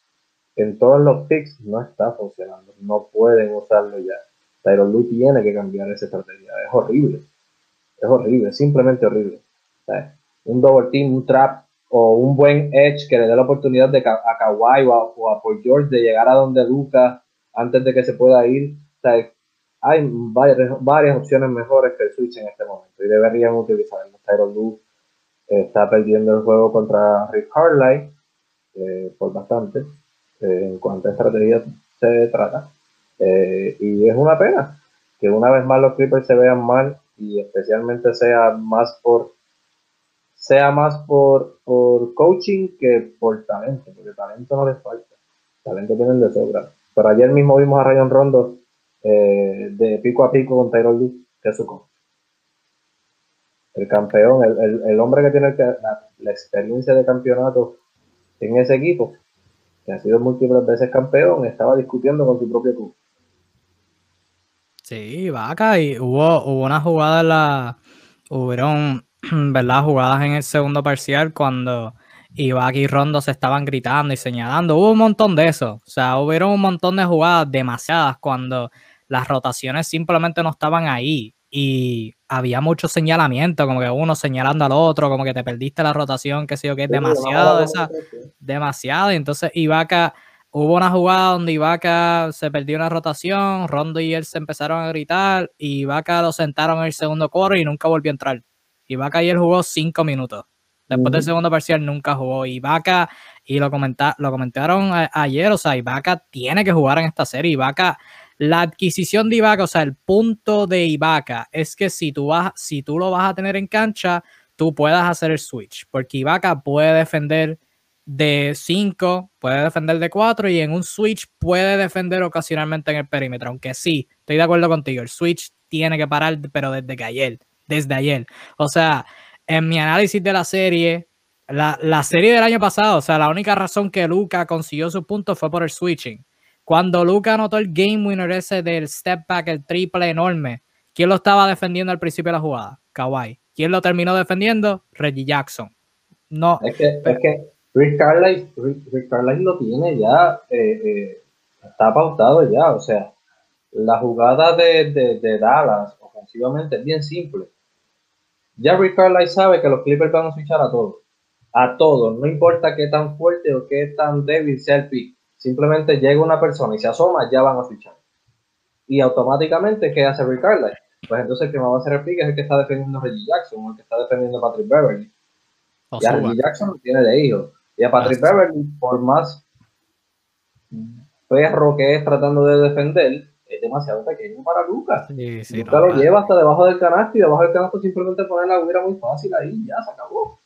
en todos los picks no está funcionando. No pueden usarlo ya. Pero Lu tiene que cambiar esa estrategia. Es horrible. Es horrible, simplemente horrible. un double team, un trap o un buen edge que le dé la oportunidad de a Kawhi o a, o Paul George de llegar a donde Lucas antes de que se pueda ir. Hay varias, varias opciones mejores que el Switch en este momento y deberían utilizarlo. Tyron Lu está perdiendo el juego contra Rick Carlisle eh, por bastante eh, en cuanto a estrategia se trata. Eh, y es una pena que una vez más los Clippers se vean mal y especialmente sea más por sea más por, por coaching que por talento, porque talento no les falta, talento tienen de sobra. Pero ayer mismo vimos a Rayon Rondo eh, de pico a pico con Tyrone Lue, que es su coach. El campeón, el, el, hombre que tiene la, la, experiencia de campeonato en ese equipo, que ha sido múltiples veces campeón, estaba discutiendo con su propio club. Sí, vaca, y hubo, hubo una jugada en la. Hubieron [clears throat] ¿verdad? Jugadas en el segundo parcial cuando Ibaka y Rondo se estaban gritando y señalando. Hubo un montón de eso. O sea, hubieron un montón de jugadas, demasiadas, cuando las rotaciones simplemente no estaban ahí. Y había mucho señalamiento, como que uno señalando al otro, como que te perdiste la rotación, que sé yo, que es demasiado, esa, demasiado. Y entonces Ibaka, hubo una jugada donde Ibaka se perdió una rotación, Rondo y él se empezaron a gritar, y Ibaka lo sentaron en el segundo coro y nunca volvió a entrar. Ibaka ayer jugó cinco minutos. Después del segundo parcial nunca jugó. Ibaka, y lo, comenta, lo comentaron ayer, o sea, Ibaka tiene que jugar en esta serie. Ibaka, la adquisición de Ibaka, o sea, el punto de Ibaka es que si tú, vas, si tú lo vas a tener en cancha, tú puedas hacer el switch. Porque Ibaka puede defender de 5, puede defender de 4 y en un switch puede defender ocasionalmente en el perímetro. Aunque sí, estoy de acuerdo contigo, el switch tiene que parar, pero desde que ayer desde ayer. O sea, en mi análisis de la serie, la, serie del año pasado, o sea, la única razón que Luca consiguió su punto fue por el switching. Cuando Luca anotó el game winner ese del step back, el triple enorme, ¿quién lo estaba defendiendo al principio de la jugada? Kawhi. ¿Quién lo terminó defendiendo? Reggie Jackson. No. Es que, es que Rick, Carlisle, lo tiene ya, eh, eh, está pautado ya, o sea, la jugada de, de, de Dallas ofensivamente es bien simple ya Rick Carlisle sabe que los Clippers van a switchar a todos. A todos. No importa qué tan fuerte o qué tan débil sea el pick. Simplemente llega una persona y se asoma, ya van a switchar. Y automáticamente, ¿qué hace Rick Carlisle? Pues entonces el que va a hacer el pick es el que está defendiendo a Reggie Jackson o el que está defendiendo a Patrick Beverly. y a Reggie Jackson lo tiene de hijo. Y a Patrick Beverly, por más perro que es tratando de defender, es demasiado pequeño para Lucas. Sí, Lucas lo lleva hasta debajo del canasto y debajo del canasto simplemente poner la huira muy fácil ahí ya se acabó.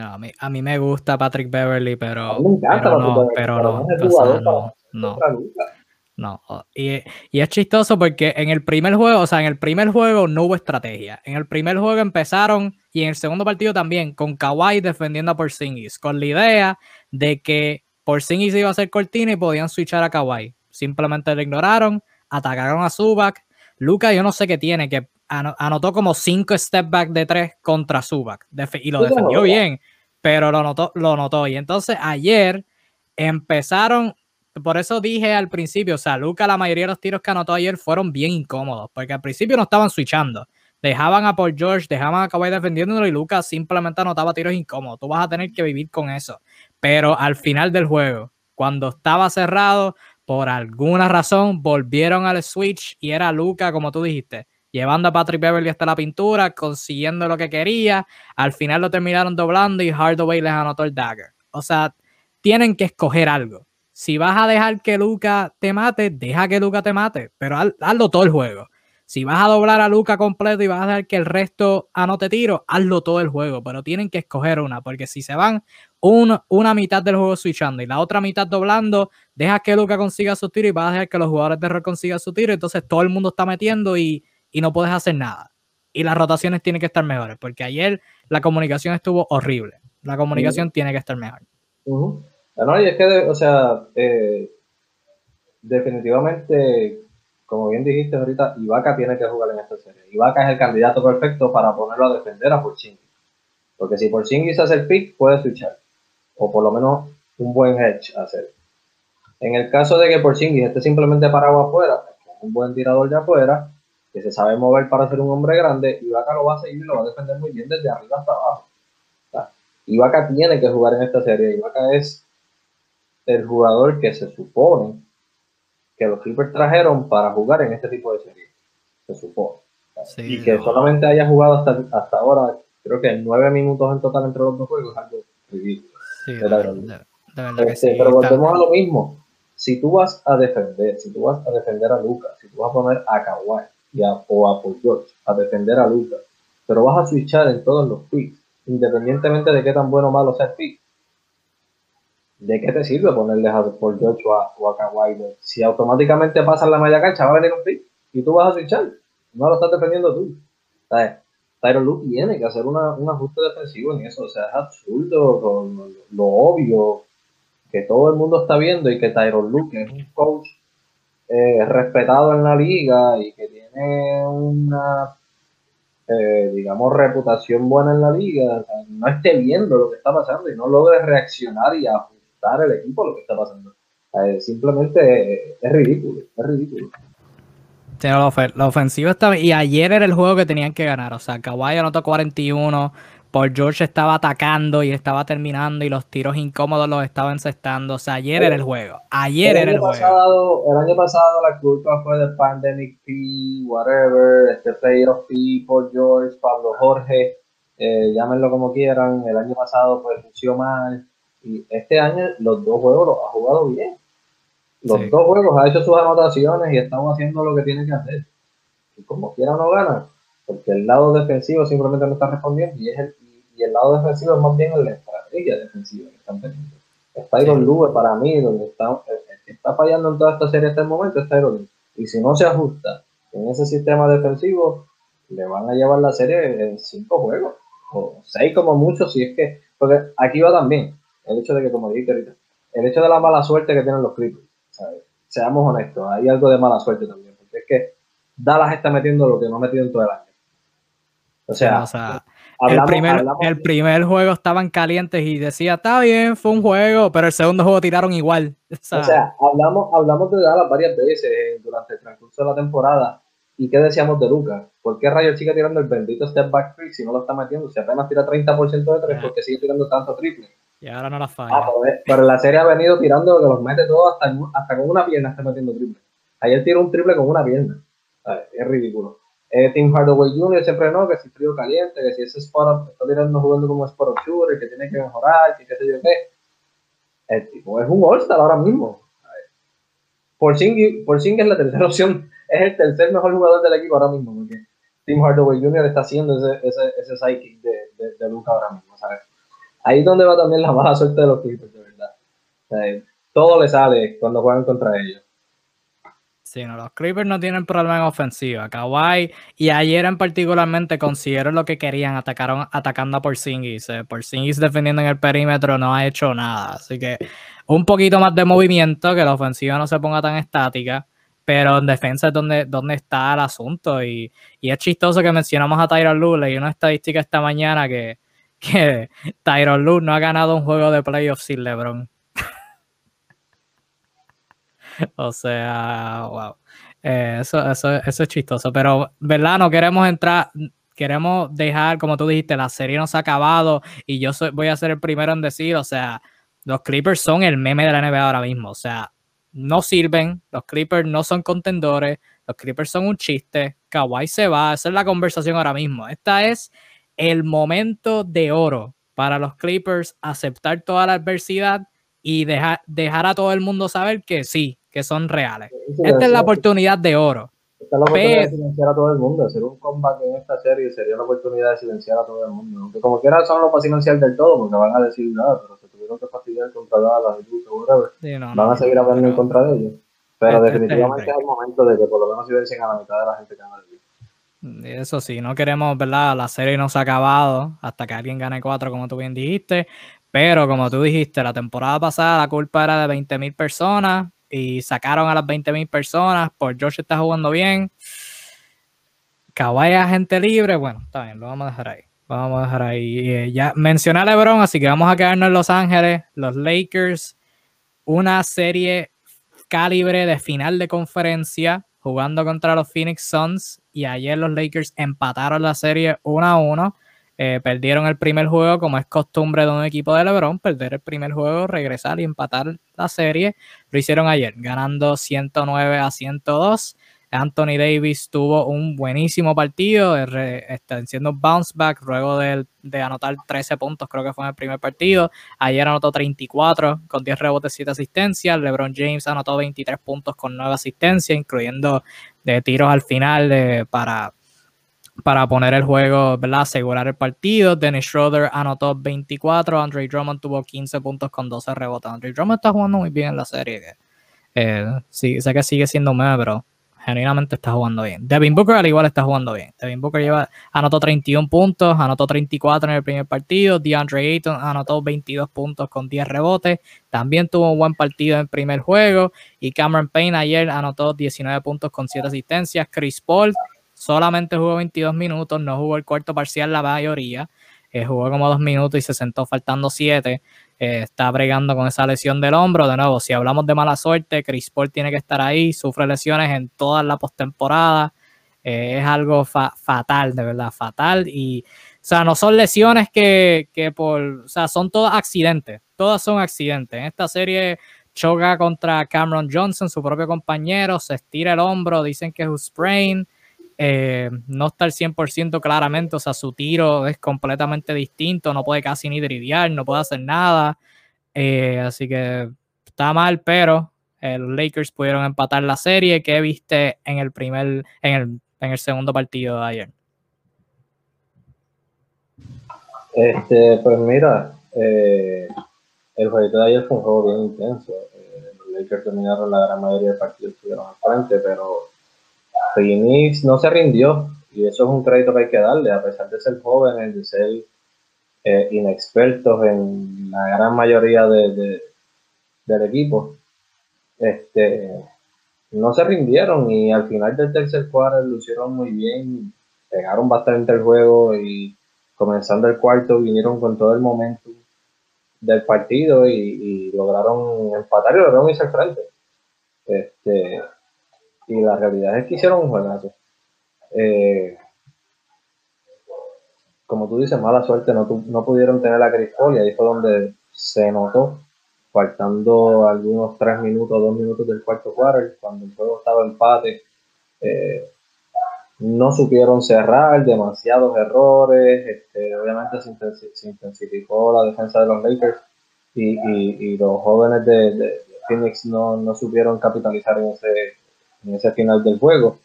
A, mí, a mí me gusta Patrick Beverly, pero, me encanta pero no, pero no, no, no, no. Y, y, es chistoso porque en el primer juego, o sea, en el primer juego no hubo estrategia. En el primer juego empezaron y en el segundo partido también con Kawhi defendiendo a Porzingis, con la idea de que Porzingis iba a ser cortina y podían switchar a Kawhi. Simplemente lo ignoraron atacaron a Zubac. Luca, yo no sé qué tiene, que anotó como cinco step back de tres contra Zubac y lo defendió bien, pero lo notó, lo notó. Y entonces ayer empezaron, por eso dije al principio, o sea, Luca, la mayoría de los tiros que anotó ayer fueron bien incómodos, porque al principio no estaban switchando. Dejaban a Paul George, dejaban a Kawhi defendiéndolo y Luca simplemente anotaba tiros incómodos. Tú vas a tener que vivir con eso. Pero al final del juego, cuando estaba cerrado, por alguna razón volvieron al switch y era Luca, como tú dijiste, llevando a Patrick Beverly hasta la pintura, consiguiendo lo que quería. Al final lo terminaron doblando y Hardaway les anotó el dagger. O sea, tienen que escoger algo. Si vas a dejar que Luca te mate, deja que Luca te mate, pero hazlo todo el juego. Si vas a doblar a Luca completo y vas a dejar que el resto anote tiro, hazlo todo el juego, pero tienen que escoger una, porque si se van una mitad del juego switchando y la otra mitad doblando, deja que Luca consiga su tiro y vas a dejar que los jugadores de rol consigan su tiro, entonces todo el mundo está metiendo y, no puedes hacer nada. Y las rotaciones tienen que estar mejores, porque ayer la comunicación estuvo horrible. La comunicación tiene que estar mejor. No, y es que, o sea, eh, definitivamente como bien dijiste ahorita, Ibaka tiene que jugar en esta serie. Ibaka es el candidato perfecto para ponerlo a defender a Porzingis. Porque si Porzingis hace el pick, puede switchar. O por lo menos un buen hedge hacer. En el caso de que Porzingis esté simplemente parado afuera, un buen tirador de afuera, que se sabe mover para ser un hombre grande, Ibaka lo va a seguir y lo va a defender muy bien desde arriba hasta abajo. Ibaka tiene que jugar en esta serie. Ibaka es el jugador que se supone que los Clippers trajeron para jugar en este tipo de series, se supone. y que solamente haya jugado hasta, hasta ahora, creo que nueve minutos en total entre los dos juegos es algo ridículo. Sí, este, pero volvemos a lo mismo. Si tú vas a defender, si tú vas a defender a Lucas, si tú vas a poner a Kawhi y a, o a Paul George a defender a Lucas, pero vas a switchar en todos los picks, independientemente de qué tan bueno o malo sea el pick, ¿de qué te sirve ponerle a por George o a, o Kawhi? Si automáticamente pasan la malla cancha, va a venir un pick y tú vas a switchar. No lo estás defendiendo tú. ¿Sabes? Tyron Luke tiene que hacer una, un ajuste defensivo en eso. O sea, es absurdo lo, obvio que todo el mundo está viendo y que Tyron Luke es un coach eh, respetado en la liga y que tiene una, eh, digamos, reputación buena en la liga, no esté viendo lo que está pasando y no logre reaccionar y ajustar el equipo lo que está pasando. Simplemente es ridículo, es ridículo. la, ofensiva estaba. Y ayer era el juego que tenían que ganar. O sea, Kawhi anotó 41. Por George estaba atacando y estaba terminando y los tiros incómodos los estaba encestando. O sea, ayer era el juego. Ayer era el juego. El año pasado la culpa fue de Pandemic P, whatever, este Player of P, por George, Pablo Jorge, eh, llámenlo como quieran. El año pasado pues lució mal. Y este año los dos juegos los ha jugado bien. Los dos juegos ha hecho sus anotaciones y estamos haciendo lo que tiene que hacer. Y como quiera no gana, porque el lado defensivo simplemente no está respondiendo y, es el, y el lado defensivo es más bien la estrategia defensiva que están teniendo. Es Tyron Lue para mí, donde está, está fallando en toda esta serie hasta el momento, es Tyron Y si no se ajusta en ese sistema defensivo, le van a llevar la serie en cinco juegos, o seis como mucho, si es que, porque aquí va también el hecho de que, como dijiste ahorita, el hecho de la mala suerte que tienen los Clippers, seamos honestos, hay algo de mala suerte también, porque es que Dallas está metiendo lo que no ha metido en todo el año. O sea, el, primer, el primer juego estaban calientes y decía, está bien, fue un juego, pero el segundo juego tiraron igual. O sea, hablamos, hablamos de Dallas varias veces durante el transcurso de la temporada. ¿Y qué decíamos de Lucas? ¿Por qué Rayo sigue tirando el bendito step back free si no lo está metiendo? Si apenas tira 30% de tres, porque sigue tirando tanto triple? Y ahora no la falla. Ah, pero, la serie ha venido tirando que los mete todos hasta, hasta con una pierna está metiendo triple. Ayer tiró un triple con una pierna. es ridículo. Eh, Tim Hardaway Jr. siempre no, que si frío caliente, que si ese spot está tirando jugando como spot shooter, que tiene que mejorar, que qué sé yo qué. El tipo es un All-Star ahora mismo. Por Singh es la tercera [laughs] opción, es el tercer mejor jugador del equipo ahora mismo, porque Tim Hardaway Jr. está haciendo ese, ese, ese psychic de, de, de Luca ahora mismo, ¿sabes? ahí es donde va también la mala suerte de los Clippers, de verdad. todo le sale cuando juegan contra ellos. Sí, no, los Clippers no tienen problema en ofensiva. Kawhi y ayer en particularmente consiguieron lo que querían, atacaron atacando a Porzingis. Eh, Porzingis defendiendo en el perímetro no ha hecho nada. Así que un poquito más de movimiento, que la ofensiva no se ponga tan estática. Pero en defensa es donde, donde está el asunto. Y, es chistoso que mencionamos a Tyron Lue. y una estadística esta mañana que que Tyron Lue no ha ganado un juego de playoffs sin LeBron. [laughs] o sea, wow. Eh, eso, eso, eso es chistoso. Pero, ¿verdad? No queremos entrar, queremos dejar, como tú dijiste, la serie no se ha acabado y yo soy, voy a ser el primero en decir, o sea, los Clippers son el meme de la NBA ahora mismo. O sea, no sirven, los Clippers no son contendores, los Clippers son un chiste, Kawhi se va, esa es la conversación ahora mismo. Esta es el momento de oro para los Clippers aceptar toda la adversidad y dejar a todo el mundo saber que sí, que son reales. Esta es la oportunidad de oro. Esta es la oportunidad de silenciar a todo el mundo. Hacer un comeback en esta serie sería la oportunidad de silenciar a todo el mundo. Aunque como quiera son los para silenciar del todo, porque van a decir nada, pero se tuvieron que fastidiar contra Dallas y Van a seguir hablando en contra de ellos. Pero este, este definitivamente es el momento de que por lo menos silencien a la mitad de la gente que anda eso sí, no queremos, ¿verdad? La serie no se ha acabado hasta que alguien gane cuatro, como tú bien dijiste. Pero como tú dijiste, la temporada pasada la culpa era de 20.000 personas y sacaron a las 20.000 personas por Josh está jugando bien. Kawhi gente libre, bueno, está bien, lo vamos a dejar ahí. Vamos a dejar ahí. Eh, ya mencioné LeBron, así que vamos a quedarnos en Los Ángeles. Los Lakers, una serie calibre de final de conferencia jugando contra los Phoenix Suns y ayer los Lakers empataron la serie 1 a 1. Eh, perdieron el primer juego, como es costumbre de un equipo de LeBron, perder el primer juego, regresar y empatar la serie. Lo hicieron ayer, ganando 109 a 102. Anthony Davis tuvo un buenísimo partido, está haciendo bounce back luego de, anotar 13 puntos, creo que fue en el primer partido. Ayer anotó 34 con 10 rebotes, y 7 asistencias. LeBron James anotó 23 puntos con 9 asistencias, incluyendo de tiros al final para, para poner el juego, ¿verdad? Asegurar el partido. Dennis Schroeder anotó 24, Andre Drummond tuvo 15 puntos con 12 rebotes. Andre Drummond está jugando muy bien en la serie. Eh, sí, sé que sigue siendo meme, pero genuinamente está jugando bien. Devin Booker al igual está jugando bien. Devin Booker lleva, anotó 31 puntos, anotó 34 en el primer partido. DeAndre Ayton anotó 22 puntos con 10 rebotes. También tuvo un buen partido en el primer juego. Y Cameron Payne ayer anotó 19 puntos con 7 asistencias. Chris Paul solamente jugó 22 minutos, no jugó el cuarto parcial la mayoría. Eh, jugó como 2 minutos y se sentó faltando 7. Eh, está bregando con esa lesión del hombro. De nuevo, si hablamos de mala suerte, Chris Paul tiene que estar ahí, sufre lesiones en toda la postemporada. Eh, es algo fatal, de verdad, fatal. Y, o sea, no son lesiones que, que por, o sea, son todos accidentes, todas son accidentes. En esta serie choca contra Cameron Johnson, su propio compañero, se estira el hombro, dicen que es un sprain. Eh, no está al 100% claramente, o sea, su tiro es completamente distinto, no puede casi ni driviar, no puede hacer nada, eh, así que está mal, pero eh, los Lakers pudieron empatar la serie. ¿Qué viste en el primer, en el, en el segundo partido de ayer? Este, pues mira, el juego de ayer fue un juego bien intenso. los Lakers terminaron la gran mayoría de partidos estuvieron al frente, pero Phoenix no se rindió y eso es un crédito que hay que darle, a pesar de ser jóvenes, de ser eh, inexpertos en la gran mayoría de, del equipo. Este, no se rindieron y al final del tercer cuarto lo hicieron muy bien, pegaron bastante el juego y comenzando el cuarto vinieron con todo el momento del partido y, lograron empatar y lograron irse al frente. Este, y la realidad es que hicieron un juegazo. Eh, como tú dices, mala suerte, no, no pudieron tener la Chris y ahí fue donde se notó, faltando algunos tres minutos, dos minutos del cuarto quarter, cuando el juego estaba empate, eh, no supieron cerrar, demasiados errores, este, obviamente se, intensificó la defensa de los Lakers y, los jóvenes de, Phoenix no, no supieron capitalizar en ese, en ese final del juego.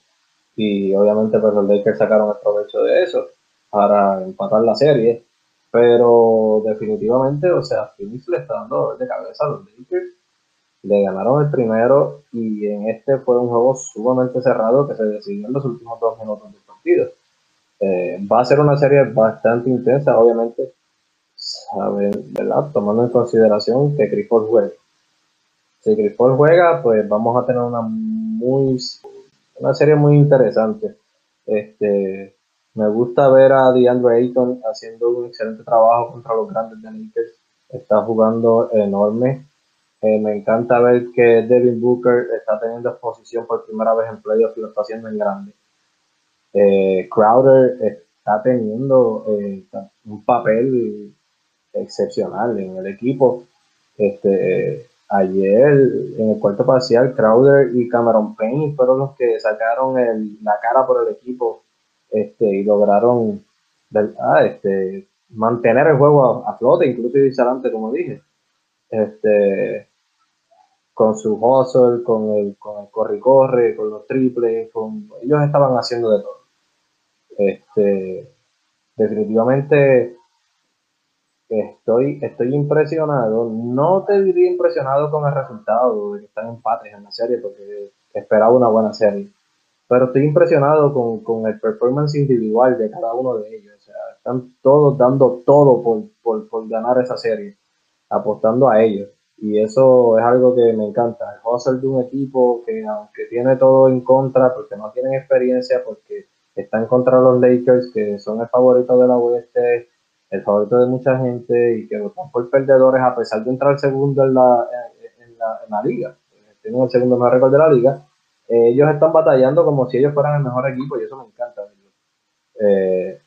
Y obviamente pues, los Lakers sacaron el provecho de eso para empatar la serie. Pero definitivamente, o sea, Phoenix le está dando de cabeza a los Lakers. Le ganaron el primero y en este fue un juego sumamente cerrado que se decidió en los últimos dos minutos del partido. Eh, va a ser una serie bastante intensa, obviamente, ¿verdad? tomando en consideración que Chris Paul juega. Si Chris Paul juega, pues vamos a tener una muy, una serie muy interesante. Este, me gusta ver a DeAndre Ayton haciendo un excelente trabajo contra los grandes de Lakers. Está jugando enorme. Eh, me encanta ver que Devin Booker está teniendo exposición por primera vez en playoffs y lo está haciendo en grande. Eh, Crowder está teniendo eh, un papel excepcional en el equipo. Este, ayer en el cuarto parcial, Crowder y Cameron Payne fueron los que sacaron la cara por el equipo este, y lograron este, mantener el juego a, flote, incluso adelante, como dije. este, con su hustle, con el, con el corre y corre, con los triples, con, ellos estaban haciendo de todo. Este, definitivamente estoy, estoy impresionado. No te diría impresionado con el resultado de que están empates en la serie, porque esperaba una buena serie. Pero estoy impresionado con, con el performance individual de cada uno de ellos. O sea, están todos dando todo por, por, por ganar esa serie, apostando a ellos. Y eso es algo que me encanta. El hustle de un equipo que, aunque tiene todo en contra, porque no tienen experiencia, porque están contra los Lakers, que son el favorito de la oeste, el favorito de mucha gente y que votan por perdedores a pesar de entrar segundo en la, en, la, en la liga. Tienen el segundo mejor récord de la liga. Eh, ellos están batallando como si ellos fueran el mejor equipo y eso me encanta. Eh,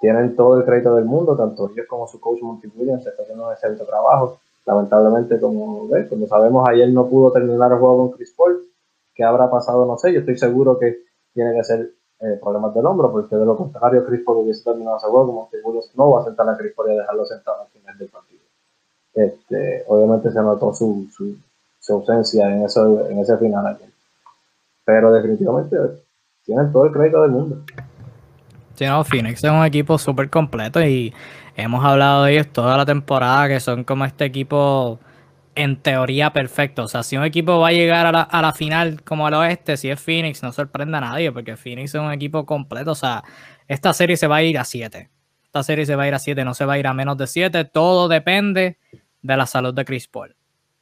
tienen todo el crédito del mundo, tanto ellos como su coach Monty Williams está haciendo un excelente trabajo. Lamentablemente, como, como sabemos, ayer no pudo terminar el juego con Chris Paul. ¿Qué habrá pasado? No sé. Yo estoy seguro que tiene que ser eh, problemas del hombro, porque de lo contrario Chris Paul hubiese terminado ese juego, como que no va a sentar a Chris Paul y dejarlo sentado al final del partido. Este, obviamente se notó su, su, ausencia en, eso, en ese final ayer. Pero definitivamente tienen todo el crédito del mundo. Sí, no, Phoenix es un equipo súper completo y hemos hablado de ellos toda la temporada, que son como este equipo en teoría perfecto. O sea, si un equipo va a llegar a la, a la final como al oeste, si es Phoenix, no sorprenda a nadie, porque Phoenix es un equipo completo. O sea, esta serie se va a ir a 7. Esta serie se va a ir a 7, no se va a ir a menos de 7. Todo depende de la salud de Chris Paul.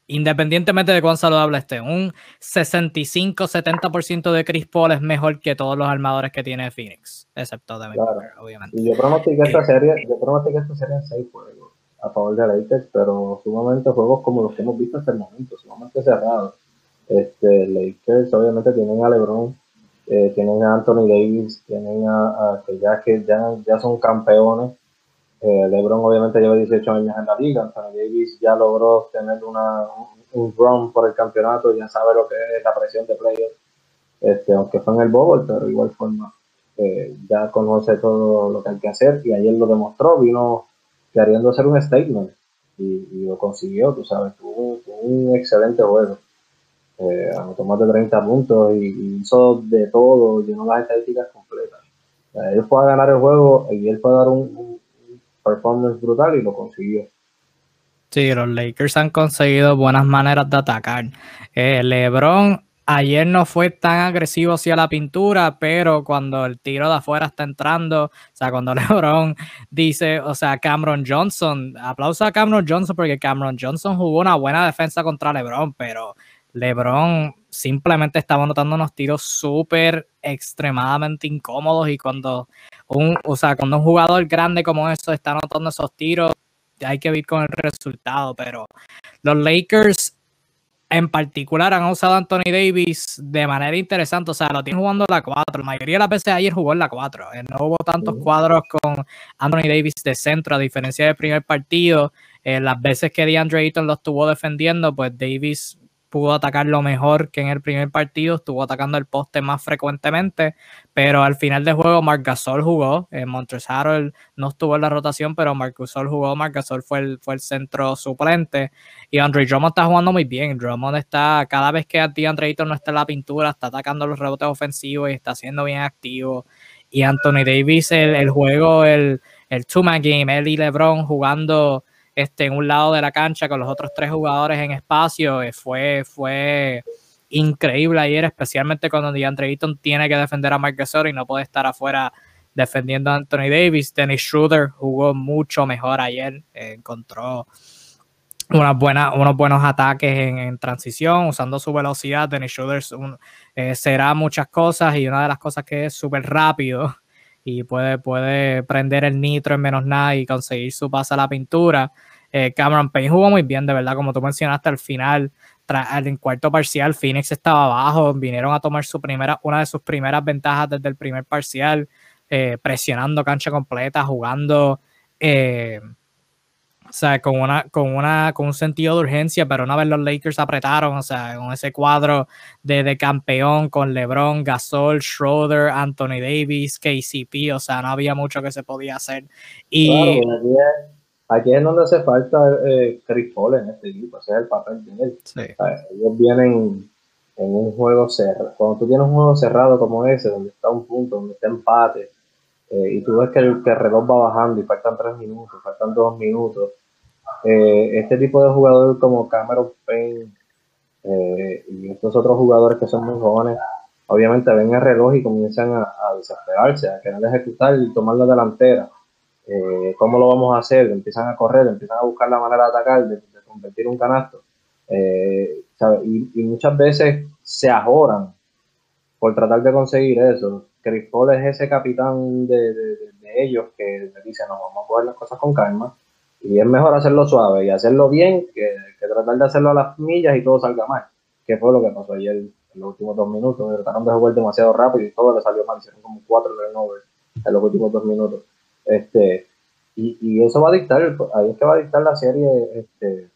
Independientemente de cuán saludable esté, un 65-70% de Chris Paul es mejor que todos los armadores que tiene Phoenix, excepto de claro. obviamente. Y yo pronostiqué esta eh, serie, yo pronostiqué esta serie en 6 juegos a favor de Lakers, pero sumamente juegos como los que hemos visto hasta el momento, sumamente cerrados. Este, Lakers obviamente tienen a LeBron, eh, tienen a Anthony Davis, tienen a, que ya que ya, ya son campeones. Eh, LeBron obviamente lleva 18 años en la liga, Anthony Davis ya logró tener una, un run por el campeonato, ya sabe lo que es la presión de playoffs, este, aunque fue en el Bowl, pero igual forma eh, ya conoce todo lo que hay que hacer y ayer lo demostró, vino queriendo hacer un statement y, lo consiguió, tú sabes, tuvo, un excelente juego. Eh, anotó más de 30 puntos y, hizo de todo, llenó las estadísticas completas. él fue a ganar el juego y él fue a dar un, performance brutal y lo consiguió. Sí, los Lakers han conseguido buenas maneras de atacar. Eh, LeBron Ayer no fue tan agresivo hacia la pintura, pero cuando el tiro de afuera está entrando, o sea, cuando [laughs] LeBron dice, o sea, Cameron Johnson, aplauso a Cameron Johnson porque Cameron Johnson jugó una buena defensa contra LeBron, pero LeBron simplemente estaba notando unos tiros súper extremadamente incómodos y cuando un, o sea, cuando un jugador grande como eso está notando esos tiros, hay que ver con el resultado, pero los Lakers en particular han usado a Anthony Davis de manera interesante. O sea, lo tienen jugando la 4. La mayoría de las veces ayer jugó en la 4. Eh, no hubo tantos cuadros con Anthony Davis de centro, a diferencia del primer partido. Eh, las veces que DeAndre Ayton lo estuvo defendiendo, pues Davis pudo atacarlo mejor que en el primer partido, estuvo atacando el poste más frecuentemente, pero al final del juego Marc Gasol jugó, eh, Montrezl no estuvo en la rotación, pero Marc Gasol jugó, Marc Gasol fue el, fue el centro suplente y Andre Drummond está jugando muy bien, Drummond está, cada vez que Andre Ayton no está en la pintura, está atacando los rebotes ofensivos y está siendo bien activo y Anthony Davis, el, el juego, el, el two-man game, él y LeBron jugando este, en un lado de la cancha con los otros tres jugadores en espacio. Eh, fue, fue increíble ayer, especialmente cuando DeAndre Ayton tiene que defender a Mark Gasol y no puede estar afuera defendiendo a Anthony Davis. Dennis Schroeder jugó mucho mejor ayer, eh, encontró unos buenos ataques en, transición, usando su velocidad. Dennis Schroeder eh, será muchas cosas y una de las cosas que es súper rápido y puede, puede prender el nitro en menos nada y conseguir su pase a la pintura. Eh, Cameron Payne jugó muy bien, de verdad, como tú mencionaste al final, en cuarto parcial, Phoenix estaba abajo, vinieron a tomar su primera, una de sus primeras ventajas desde el primer parcial, eh, presionando cancha completa, jugando eh, o sea, con, una, con, una, con un sentido de urgencia, pero una vez los Lakers apretaron, o sea, con ese cuadro de, de campeón con LeBron, Gasol, Schroeder, Anthony Davis, KCP, o sea, no había mucho que se podía hacer. Y claro, aquí es donde hace falta eh, Chris Paul en este equipo, ese es el papel de él. Ellos vienen en un juego cerrado. Cuando tú tienes un juego cerrado como ese, donde está un punto, donde está empate, eh, y tú ves que el, que reloj va bajando y faltan tres minutos, faltan dos minutos, eh, este tipo de jugador como Cameron Payne eh, y estos otros jugadores que son muy jóvenes, obviamente ven el reloj y comienzan a, desesperarse, a querer ejecutar y tomar la delantera. ¿Cómo lo vamos a hacer? Empiezan a correr, empiezan a buscar la manera de atacar, de, convertir un canasto. Y, muchas veces se ajoran por tratar de conseguir eso. Chris Paul es ese capitán de, ellos que dice, no, vamos a coger las cosas con calma y es mejor hacerlo suave y hacerlo bien que, tratar de hacerlo a las millas y todo salga mal, que fue lo que pasó ayer en los últimos dos minutos. Trataron de jugar demasiado rápido y todo le salió mal, hicieron como cuatro turnovers en los últimos dos minutos. Este, y, y, eso va a dictar, ahí es que va a dictar la serie este,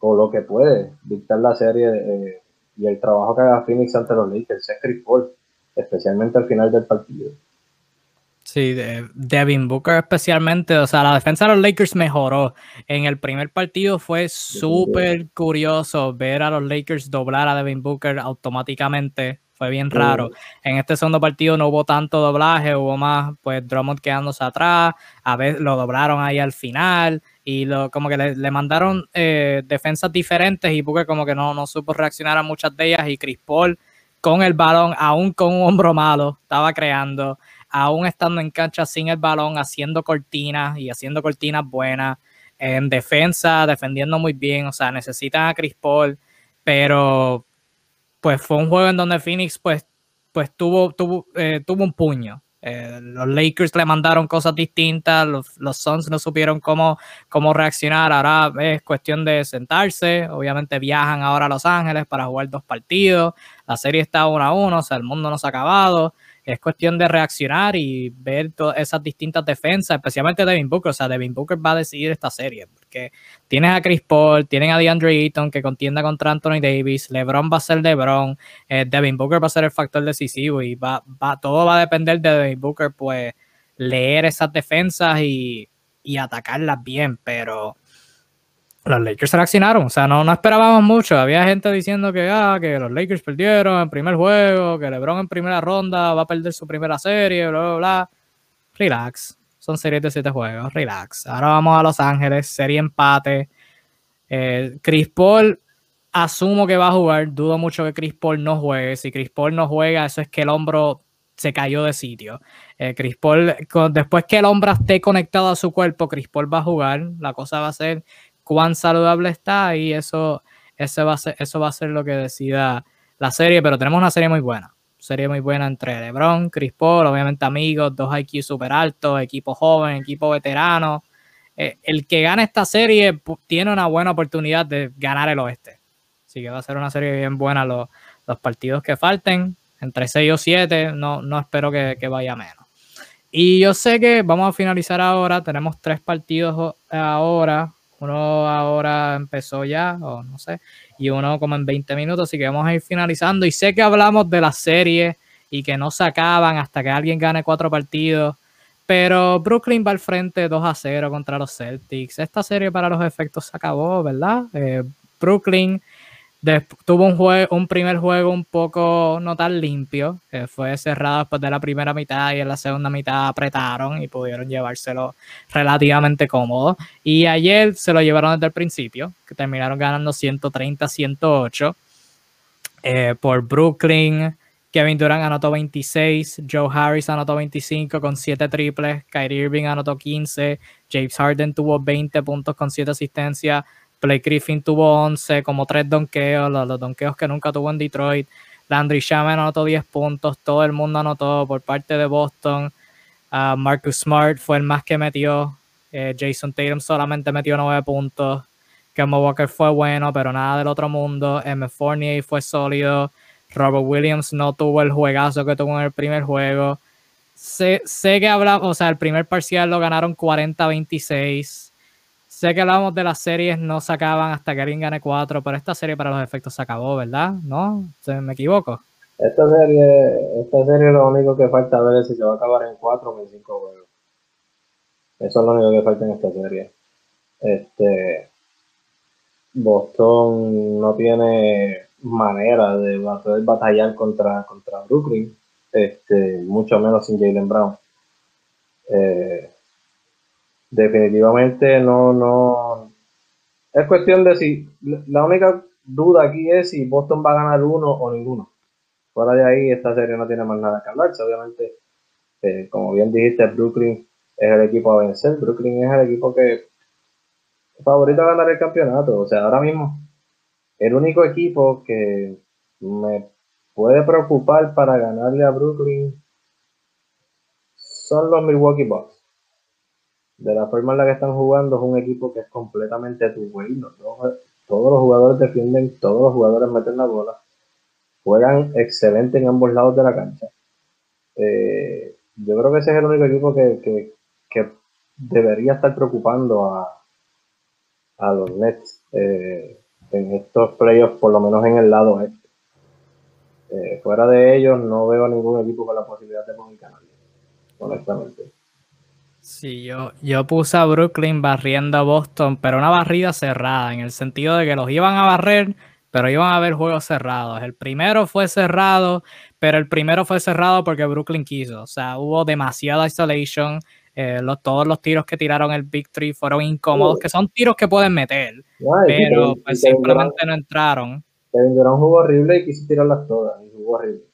o lo que puede dictar la serie eh, y el trabajo que haga Phoenix ante los Lakers es Chris Paul, especialmente al final del partido. Sí, Devin Booker especialmente, o sea, la defensa de los Lakers mejoró. En el primer partido fue súper curioso ver a los Lakers doblar a Devin Booker automáticamente. Fue bien raro. En este segundo partido no hubo tanto doblaje, hubo más, pues Drummond quedándose atrás, a veces lo doblaron ahí al final y lo, como que le, mandaron eh, defensas diferentes y Booker como que no, no supo reaccionar a muchas de ellas y Chris Paul con el balón, aún con un hombro malo, estaba creando, aún estando en cancha sin el balón, haciendo cortinas y haciendo cortinas buenas, en defensa, defendiendo muy bien, o sea, necesitan a Chris Paul, pero pues fue un juego en donde Phoenix pues, pues tuvo, tuvo, eh, tuvo un puño. Eh, los Lakers le mandaron cosas distintas, los, Suns no supieron cómo, cómo reaccionar, ahora es cuestión de sentarse, obviamente viajan ahora a Los Ángeles para jugar dos partidos, la serie está uno a uno, o sea, el mundo no se ha acabado, es cuestión de reaccionar y ver todas esas distintas defensas, especialmente Devin Booker. O sea, Devin Booker va a decidir esta serie porque tienes a Chris Paul, tienes a DeAndre Ayton que contienda contra Anthony Davis, LeBron va a ser LeBron, eh, Devin Booker va a ser el factor decisivo y va, va, todo va a depender de Devin Booker, pues leer esas defensas y, y atacarlas bien, pero los Lakers reaccionaron, o sea, no, no esperábamos mucho. Había gente diciendo que, ah, que los Lakers perdieron en primer juego, que LeBron en primera ronda va a perder su primera serie, bla, bla, bla. Relax, son series de siete juegos, relax. Ahora vamos a Los Ángeles, serie empate. Eh, Chris Paul, asumo que va a jugar, dudo mucho que Chris Paul no juegue. Si Chris Paul no juega, eso es que el hombro se cayó de sitio. Eh, Chris Paul, después que el hombro esté conectado a su cuerpo, Chris Paul va a jugar. La cosa va a ser cuán saludable está y eso, eso, va a ser, eso va a ser lo que decida la serie, pero tenemos una serie muy buena. Serie muy buena entre LeBron, Chris Paul, obviamente amigos, dos IQ super altos, equipo joven, equipo veterano. Eh, el que gane esta serie tiene una buena oportunidad de ganar el oeste. Así que va a ser una serie bien buena los, los partidos que falten, entre 6 o 7, no, no espero que, que vaya menos. Y yo sé que vamos a finalizar ahora, tenemos tres partidos ahora, uno ahora empezó ya, o no sé, y uno como en 20 minutos, así que vamos a ir finalizando. Y sé que hablamos de la serie y que no se acaban hasta que alguien gane cuatro partidos, pero Brooklyn va al frente 2 a 0 contra los Celtics. Esta serie para los efectos se acabó, ¿verdad? Eh, Brooklyn tuvo un, juego, un primer juego un poco no tan limpio, que fue cerrado después de la primera mitad y en la segunda mitad apretaron y pudieron llevárselo relativamente cómodo. Y ayer se lo llevaron desde el principio, que terminaron ganando 130-108 eh, por Brooklyn. Kevin Durant anotó 26, Joe Harris anotó 25 con 7 triples, Kyrie Irving anotó 15, James Harden tuvo 20 puntos con 7 asistencias, Blake Griffin tuvo 11, como 3 donkeos, los, donkeos que nunca tuvo en Detroit. Landry Shaman anotó 10 puntos, todo el mundo anotó por parte de Boston. Uh, Marcus Smart fue el más que metió. Eh, Jason Tatum solamente metió 9 puntos. Kemba Walker fue bueno, pero nada del otro mundo. M. Fournier fue sólido. Robert Williams no tuvo el juegazo que tuvo en el primer juego. Sé, sé que hablamos, o sea, el primer parcial lo ganaron 40-26. Sé que hablábamos de las series, no se acaban hasta que alguien gane cuatro, pero esta serie para los efectos se acabó, ¿verdad? ¿No? ¿Me equivoco? Esta serie, esta serie lo único que falta ver es si se va a acabar en cuatro o en cinco juegos. Eso es lo único que falta en esta serie. Este, Boston no tiene manera de batallar contra, contra Brooklyn, este, mucho menos sin Jalen Brown. Eh, definitivamente no, no. Es cuestión de si. La única duda aquí es si Boston va a ganar uno o ninguno. Fuera de ahí, esta serie no tiene más nada que hablarse. Obviamente, eh, como bien dijiste, Brooklyn es el equipo a vencer. Brooklyn es el equipo que favorito a ganar el campeonato. O sea, ahora mismo, el único equipo que me puede preocupar para ganarle a Brooklyn son los Milwaukee Bucks. De la forma en la que están jugando, es un equipo que es completamente tu Todos, todos los jugadores defienden, todos los jugadores meten la bola. Juegan excelente en ambos lados de la cancha. Eh, yo creo que ese es el único equipo que, que debería estar preocupando a, a los Nets eh, en estos playoffs, por lo menos en el lado este. Eh, fuera de ellos, no veo ningún equipo con la posibilidad de canal, honestamente. Sí, yo, yo puse a Brooklyn barriendo a Boston, pero una barrida cerrada, en el sentido de que los iban a barrer, pero iban a haber juegos cerrados. El primero fue cerrado, pero el primero fue cerrado porque Brooklyn quiso. O sea, hubo demasiada isolation. Eh, todos los tiros que tiraron el Big Three fueron incómodos, que son tiros que pueden meter, pero pues, simplemente no entraron. Kevin Durant jugó horrible y quiso tirarlas todas, y jugó horrible.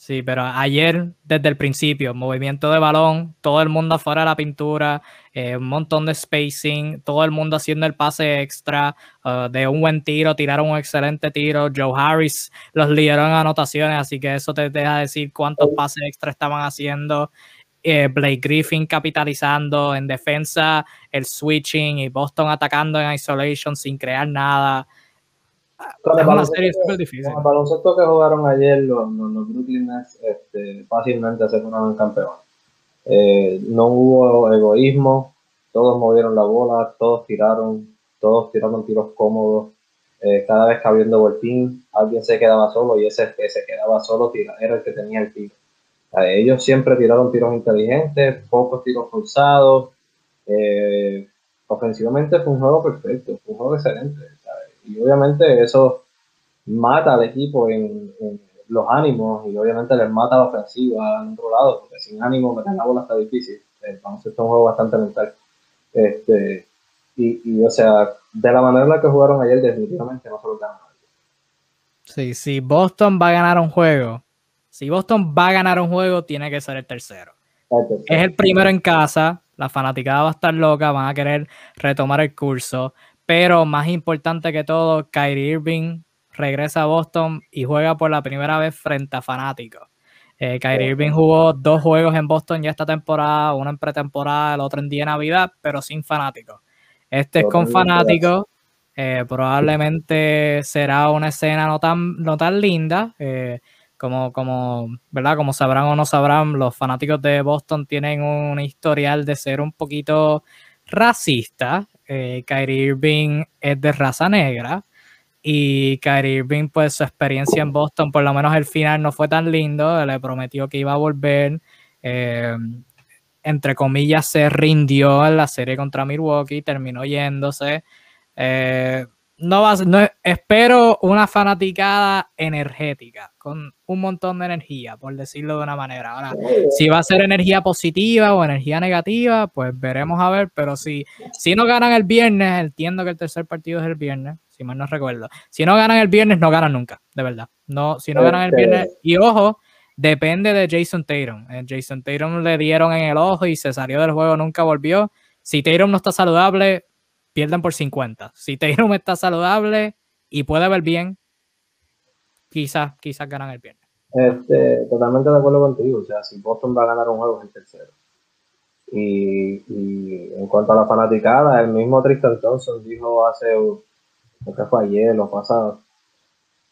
Sí, pero ayer, desde el principio, movimiento de balón, todo el mundo afuera de la pintura, eh, un montón de spacing, todo el mundo haciendo el pase extra uh, de un buen tiro, tiraron un excelente tiro. Joe Harris los lideró en anotaciones, así que eso te deja decir cuántos pases extra estaban haciendo. Eh, Blake Griffin capitalizando en defensa, el switching y Boston atacando en isolation sin crear nada. Difícil. Con el baloncesto que jugaron ayer los, los, Brooklyn Nets este, fácilmente se fueron campeones. Eh, no hubo egoísmo, todos movieron la bola, todos tiraron, todos tiraron tiros cómodos. Eh, cada vez que habiendo voltín, alguien se quedaba solo y ese que se quedaba solo era el que tenía el tiro. Ellos siempre tiraron tiros inteligentes, pocos tiros forzados. Eh, ofensivamente fue un juego perfecto, fue un juego excelente. Y obviamente eso mata al equipo en, los ánimos y obviamente les mata la ofensiva en otro lado, porque sin ánimo meter la bola está difícil. Entonces es un juego bastante mental. Este, y, y, o sea, de la manera en la que jugaron ayer, definitivamente no se lo ganan. Sí, sí, Boston va a ganar un juego, si Boston va a ganar un juego, tiene que ser el tercero. Es el primero en casa, la fanaticada va a estar loca, van a querer retomar el curso, pero más importante que todo, Kyrie Irving regresa a Boston y juega por la primera vez frente a fanáticos. Eh, Kyrie Irving jugó dos juegos en Boston ya esta temporada, uno en pretemporada, el otro en día de Navidad, pero sin fanáticos. Este es con fanáticos. Eh, probablemente será una escena no tan, no tan linda. Eh, como, como, ¿verdad? Como sabrán o no sabrán, los fanáticos de Boston tienen un historial de ser un poquito racista. Eh, Kyrie Irving es de raza negra y Kyrie Irving, pues su experiencia en Boston, por lo menos el final no fue tan lindo. Le prometió que iba a volver. Eh, entre comillas, se rindió en la serie contra Milwaukee, terminó yéndose. Eh, no va no, espero una fanaticada energética, con un montón de energía, por decirlo de una manera. Ahora, si va a ser energía positiva o energía negativa, pues veremos a ver, pero si, si no ganan el viernes, entiendo que el tercer partido es el viernes, si mal no recuerdo. Si no ganan el viernes, no ganan nunca, de verdad. No, si no ganan el viernes, y ojo, depende de Jason Tatum. Eh, Jason Tatum le dieron en el ojo y se salió del juego, nunca volvió. Si Tatum no está saludable, pierden por 50. Si Tatum [laughs] está saludable y puede ver bien, quizás, quizás ganan el viernes. Este, totalmente de acuerdo contigo. O sea, si Boston va a ganar un juego es el tercero. Y, en cuanto a la fanaticada, el mismo Tristan Thompson dijo hace, creo que fue ayer o pasado,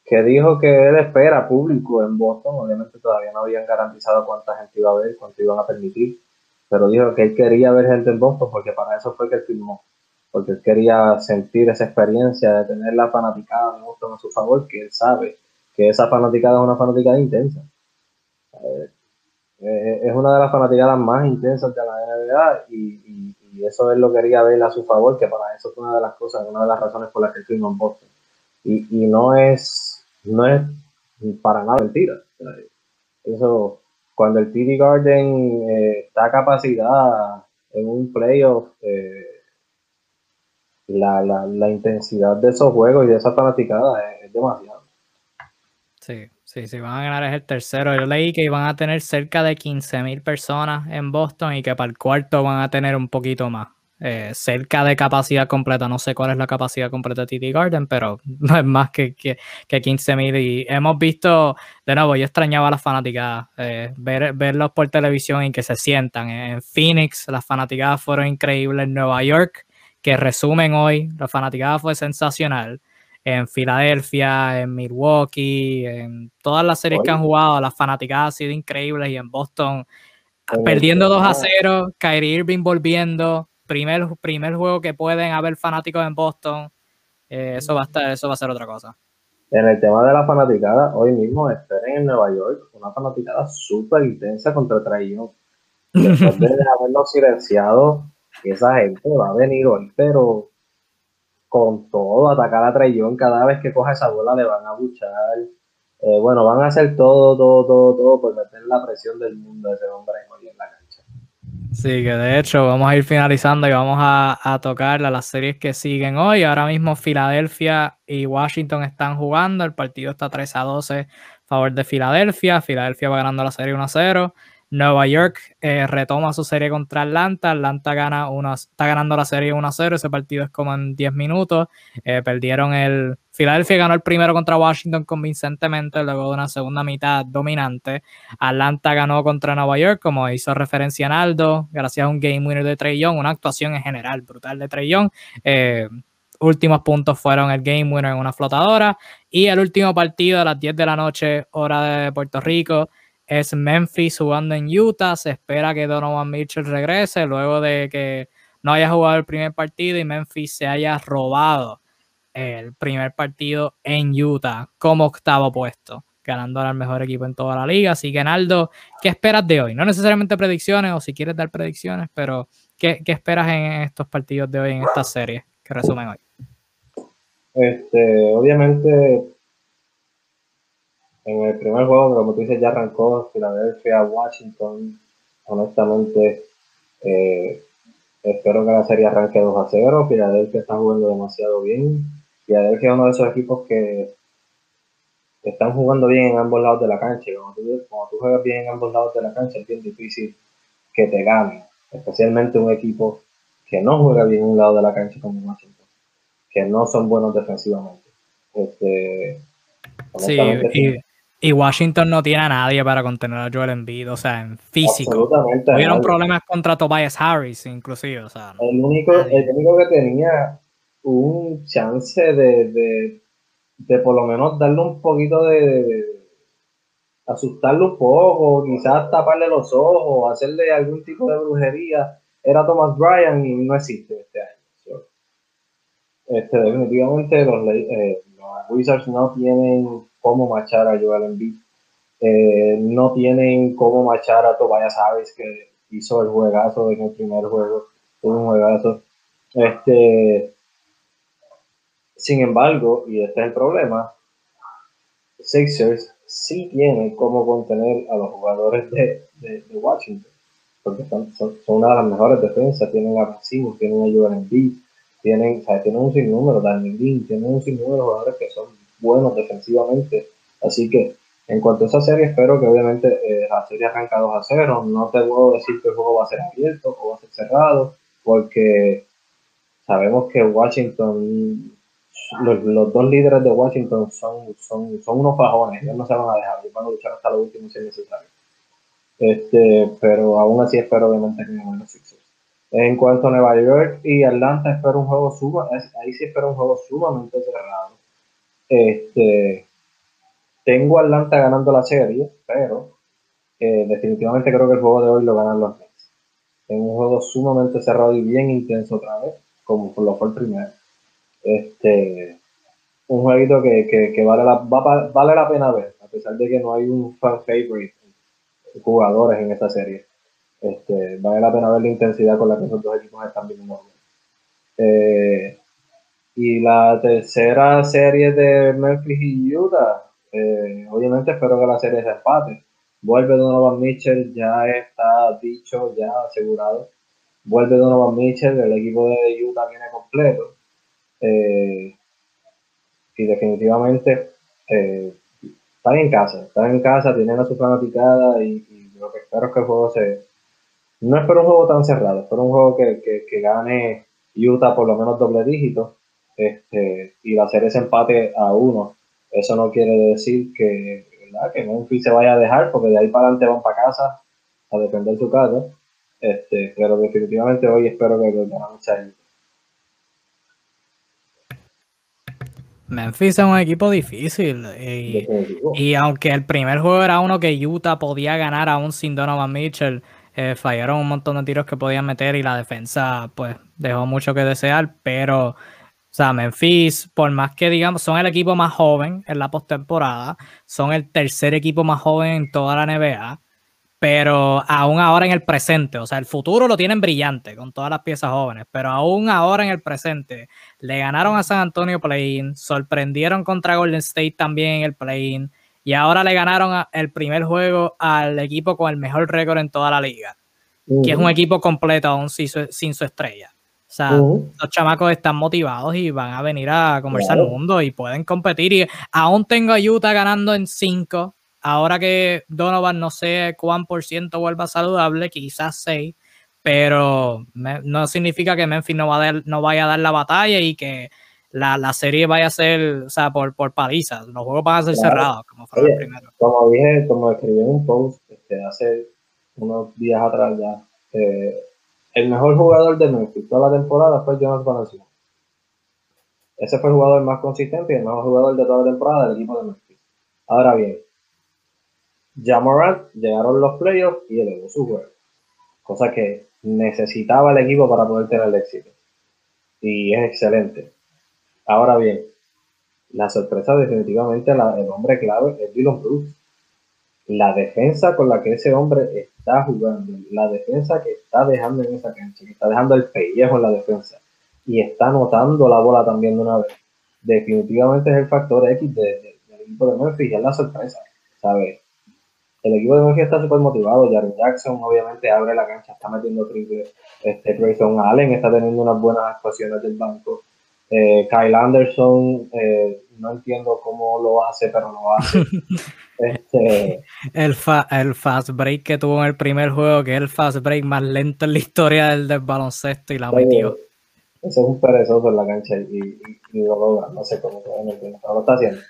que dijo que él espera público en Boston. Obviamente todavía no habían garantizado cuánta gente iba a ver, cuánto iban a permitir, pero dijo que él quería ver gente en Boston porque para eso fue que él firmó porque él quería sentir esa experiencia de tener la fanaticada de Boston a su favor, que él sabe que esa fanaticada es una fanaticada intensa. Eh, es una de las fanaticadas más intensas de la NBA y, y eso él lo quería ver a su favor, que para eso fue una de las cosas, una de las razones por las que estuvimos en Boston. Y, y no es, no es para nada mentira. Eso, cuando el TD Garden eh, está a capacidad en un playoff, eh, la, la, la, intensidad de esos juegos y de esa fanaticada es, demasiado. Sí, sí, sí, van a ganar es el tercero. Yo leí que iban a tener cerca de 15 mil personas en Boston y que para el cuarto van a tener un poquito más. Eh, cerca de capacidad completa. No sé cuál es la capacidad completa de TD Garden, pero [laughs] no es más que, que, que 15 mil. Y hemos visto, de nuevo, yo extrañaba a las fanáticas, eh, ver, verlos por televisión y que se sientan. En Phoenix, las fanáticas fueron increíbles. En Nueva York, que resumen hoy, la fanaticada fue sensacional. En Filadelfia, en Milwaukee, en todas las series que han jugado, las fanaticadas han sido increíbles. Y en Boston, perdiendo 2 a 0, Kyrie Irving volviendo primer, primer juego que pueden haber fanáticos en Boston, eh, eso va a estar, eso va a ser otra cosa. En el tema de la fanaticada, hoy mismo esperen en Nueva York una fanaticada súper intensa contra Traillón. Después de [laughs] haberlo silenciado, esa gente va a venir hoy, pero con todo, atacar a Traillón, cada vez que coja esa bola le van a buchar. Eh, bueno, van a hacer todo, todo, todo, todo por meter la presión del mundo a ese hombre en la cancha. Sí, que de hecho vamos a ir finalizando y vamos a, a tocar las series que siguen hoy. Ahora mismo Filadelfia y Washington están jugando. El partido está 3 a 12 a favor de Filadelfia. Filadelfia va ganando la serie 1 a 0. Nueva York eh, retoma su serie contra Atlanta. Atlanta gana una, está ganando la serie 1 a 0. Ese partido es como en 10 minutos. Eh, perdieron el. Filadelfia ganó el primero contra Washington convincentemente, luego de una segunda mitad dominante. Atlanta ganó contra Nueva York, como hizo referencia Naldo, gracias a un game winner de Trey Young, una actuación en general brutal de Trey Young. Eh, últimos puntos fueron el game winner en una flotadora. Y el último partido a las 10 de la noche, hora de Puerto Rico es Memphis jugando en Utah. Se espera que Donovan Mitchell regrese luego de que no haya jugado el primer partido y Memphis se haya robado el primer partido en Utah como octavo puesto, ganando al mejor equipo en toda la liga. Así que, Naldo, ¿qué esperas de hoy? No necesariamente predicciones o si quieres dar predicciones, pero ¿qué, qué esperas en estos partidos de hoy, en esta serie que resumen hoy? Este, obviamente en el primer juego, como tú dices, ya arrancó Filadelfia, Washington. Honestamente, eh, espero que la serie arranque 2 a 0. Filadelfia está jugando demasiado bien. Filadelfia es uno de esos equipos que están jugando bien en ambos lados de la cancha. Cuando tú, cuando tú juegas bien en ambos lados de la cancha, es bien difícil que te ganen. Especialmente un equipo que no juega bien en un lado de la cancha como Washington, que no son buenos defensivamente. Este, sí, y, y Washington no tiene a nadie para contener a Joel Embiid, o sea, en físico. Tuvieron problemas contra Tobias Harris, inclusive. O sea, el, único, el único que tenía un chance de, de, de, por lo menos darle un poquito de, de, asustarlo un poco, quizás taparle los ojos, hacerle algún tipo de brujería, era Thomas Bryan y no existe este año. Este, definitivamente los, eh, los Wizards no tienen cómo machar a Joel Embiid. Eh, no tienen cómo machar a Tobias Harris, que hizo el juegazo en el primer juego. Fue un juegazo. Este, sin embargo, y este es el problema, Sixers sí tiene cómo contener a los jugadores de, de, Washington, porque son, son, una de las mejores defensas, tienen a Racimo, tienen a Joel Embiid, tienen, o sea, tienen un sinnúmero, Daniel Dean, tienen un sinnúmero de jugadores que son buenos defensivamente. Así que en cuanto a esa serie, espero que obviamente eh, la serie arranca 2 a 0. No te puedo decir que el juego va a ser abierto o va a ser cerrado, porque sabemos que Washington, los, los dos líderes de Washington son, son, son unos fajones, ellos no se van a dejar, ellos van a luchar hasta lo último si es necesario. Este, pero aún así espero obviamente que ganen los Sixers. En cuanto a Nueva York y Atlanta, espero un juego suma, ahí sí espero un juego sumamente cerrado este, tengo Atlanta ganando la serie, pero eh, definitivamente creo que el juego de hoy lo ganan los Nets. Es un juego sumamente cerrado y bien intenso otra vez, como lo fue el primero. Este, un jueguito que, que, vale, la, vale la pena ver, a pesar de que no hay un fan favorite jugadores en esta serie. Este, vale la pena ver la intensidad con la que esos dos equipos están viviendo. Eh, y la tercera serie de Memphis y Utah, eh, obviamente espero que la serie se empate. Vuelve Donovan Mitchell, ya está dicho, ya asegurado. Vuelve Donovan Mitchell, el equipo de Utah viene completo. Eh, y definitivamente eh, están en casa, están en casa, tienen a su fanaticada y, lo que espero es que el juego se... No espero un juego tan cerrado, espero un juego que, que, gane Utah por lo menos doble dígito este, y va a hacer ese empate a uno. Eso no quiere decir que, ¿verdad? que Memphis se vaya a dejar, porque de ahí para adelante van para casa a defender su casa. Este, pero definitivamente hoy espero que ganemos a Memphis es un equipo difícil. Y, aunque el primer juego era uno que Utah podía ganar aún sin Donovan Mitchell, eh, fallaron un montón de tiros que podían meter y la defensa pues dejó mucho que desear. Pero, sea, Memphis, por más que digamos, son el equipo más joven en la postemporada, son el tercer equipo más joven en toda la NBA pero aún ahora en el presente, o sea, el futuro lo tienen brillante con todas las piezas jóvenes, pero aún ahora en el presente, le ganaron a San Antonio play sorprendieron contra Golden State también en el play y ahora le ganaron el primer juego al equipo con el mejor récord en toda la liga, que es un equipo completo aún sin su, estrella. O sea, los chamacos están motivados y van a venir a conversar el mundo y pueden competir. Y aún tengo a Utah ganando en 5 ahora que Donovan no sé cuán por ciento vuelva saludable, quizás 6, pero no significa que Memphis no, va a no vaya a dar la batalla y que la, serie vaya a ser, o sea, por, por palizas. Los juegos van a ser cerrados, como fue el primero. Como dije, como escribí en un post este, hace unos días atrás ya, eh, el mejor jugador de Memphis toda la temporada fue Jonas Valanciunas. Ese fue el jugador más consistente y el mejor jugador de toda la temporada del equipo de Memphis. Ahora bien, Jamorant llegaron los playoffs y elevó su juego. Cosa que necesitaba el equipo para poder tener el éxito. Y es excelente. Ahora bien, la sorpresa definitivamente, el hombre clave es Dylan Brooks. La defensa con la que ese hombre está jugando, la defensa que está dejando en esa cancha, que está dejando el pellejo en la defensa y está anotando la bola también de una vez, definitivamente es el factor X del equipo de Memphis y es la sorpresa, ¿sabes? el equipo de Memphis está súper motivado. Jaren Jackson obviamente abre la cancha, está metiendo triple. Este, Grayson Allen está teniendo unas buenas actuaciones del banco. Eh, Kyle Anderson, eh, no entiendo cómo lo hace, pero lo hace. [laughs] este, el, el fast break que tuvo en el primer juego, que es el fast break más lento en la historia del, baloncesto y la metió. Eso es un perezoso en la cancha y, lo logra, no sé cómo, lo está haciendo.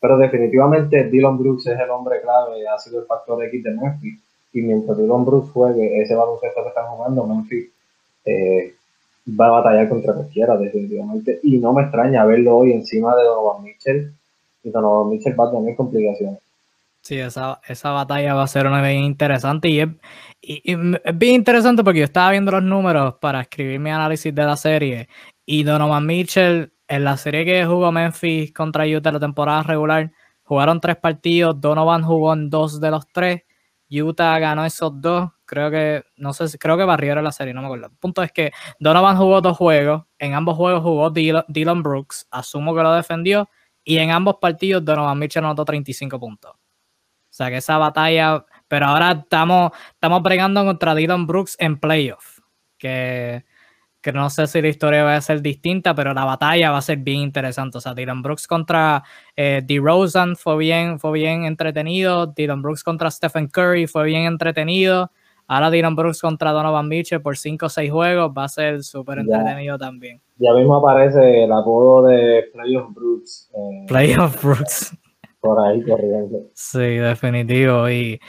Pero definitivamente Dylan Brooks es el hombre clave, ha sido el factor X de Memphis. Y mientras Dylan Brooks juegue ese baloncesto que están jugando, Memphis eh, va a batallar contra cualquiera, definitivamente. Y no me extraña verlo hoy encima de Donovan Mitchell. Y Donovan Mitchell va a tener complicaciones. Sí, esa, esa batalla va a ser una bien interesante y es, bien interesante porque yo estaba viendo los números para escribir mi análisis de la serie y Donovan Mitchell en la serie que jugó Memphis contra Utah la temporada regular, jugaron tres partidos, Donovan jugó en dos de los tres, Utah ganó esos dos, creo que, no sé, creo que barrieron la serie, no me acuerdo. El punto es que Donovan jugó dos juegos, en ambos juegos jugó Dylan, Brooks, asumo que lo defendió, y en ambos partidos Donovan Mitchell anotó 35 puntos. O sea que esa batalla, pero ahora estamos, estamos bregando contra Dylan Brooks en playoff, que que no sé si la historia va a ser distinta, pero la batalla va a ser bien interesante. O sea, Dylan Brooks contra eh, DeRozan fue bien, fue bien entretenido. Dylan Brooks contra Stephen Curry fue bien entretenido. Ahora Dylan Brooks contra Donovan Mitchell por 5 o 6 juegos va a ser súper entretenido también. Ya mismo aparece el apodo de Playoff Brooks. Eh, Playoff Brooks. Por ahí corriendo. Sí, definitivo. Y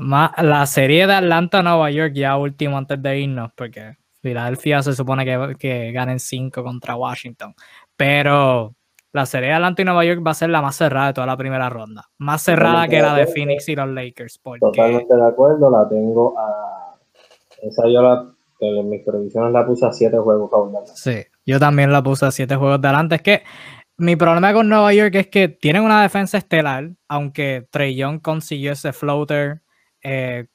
más, la serie de Atlanta-Nueva York ya último antes de irnos, porque Filadelfia se supone que, que ganen 5 contra Washington. Pero la serie de Atlanta y Nueva York va a ser la más cerrada de toda la primera ronda. Más cerrada que la de Phoenix y los Lakers. Totalmente de acuerdo, la tengo a. Esa yo la. En mis previsiones la puse a 7 juegos Sí, yo también la puse a 7 juegos de adelante. Es que mi problema con Nueva York es que tienen una defensa estelar, aunque Trey Young consiguió ese floater. Eh,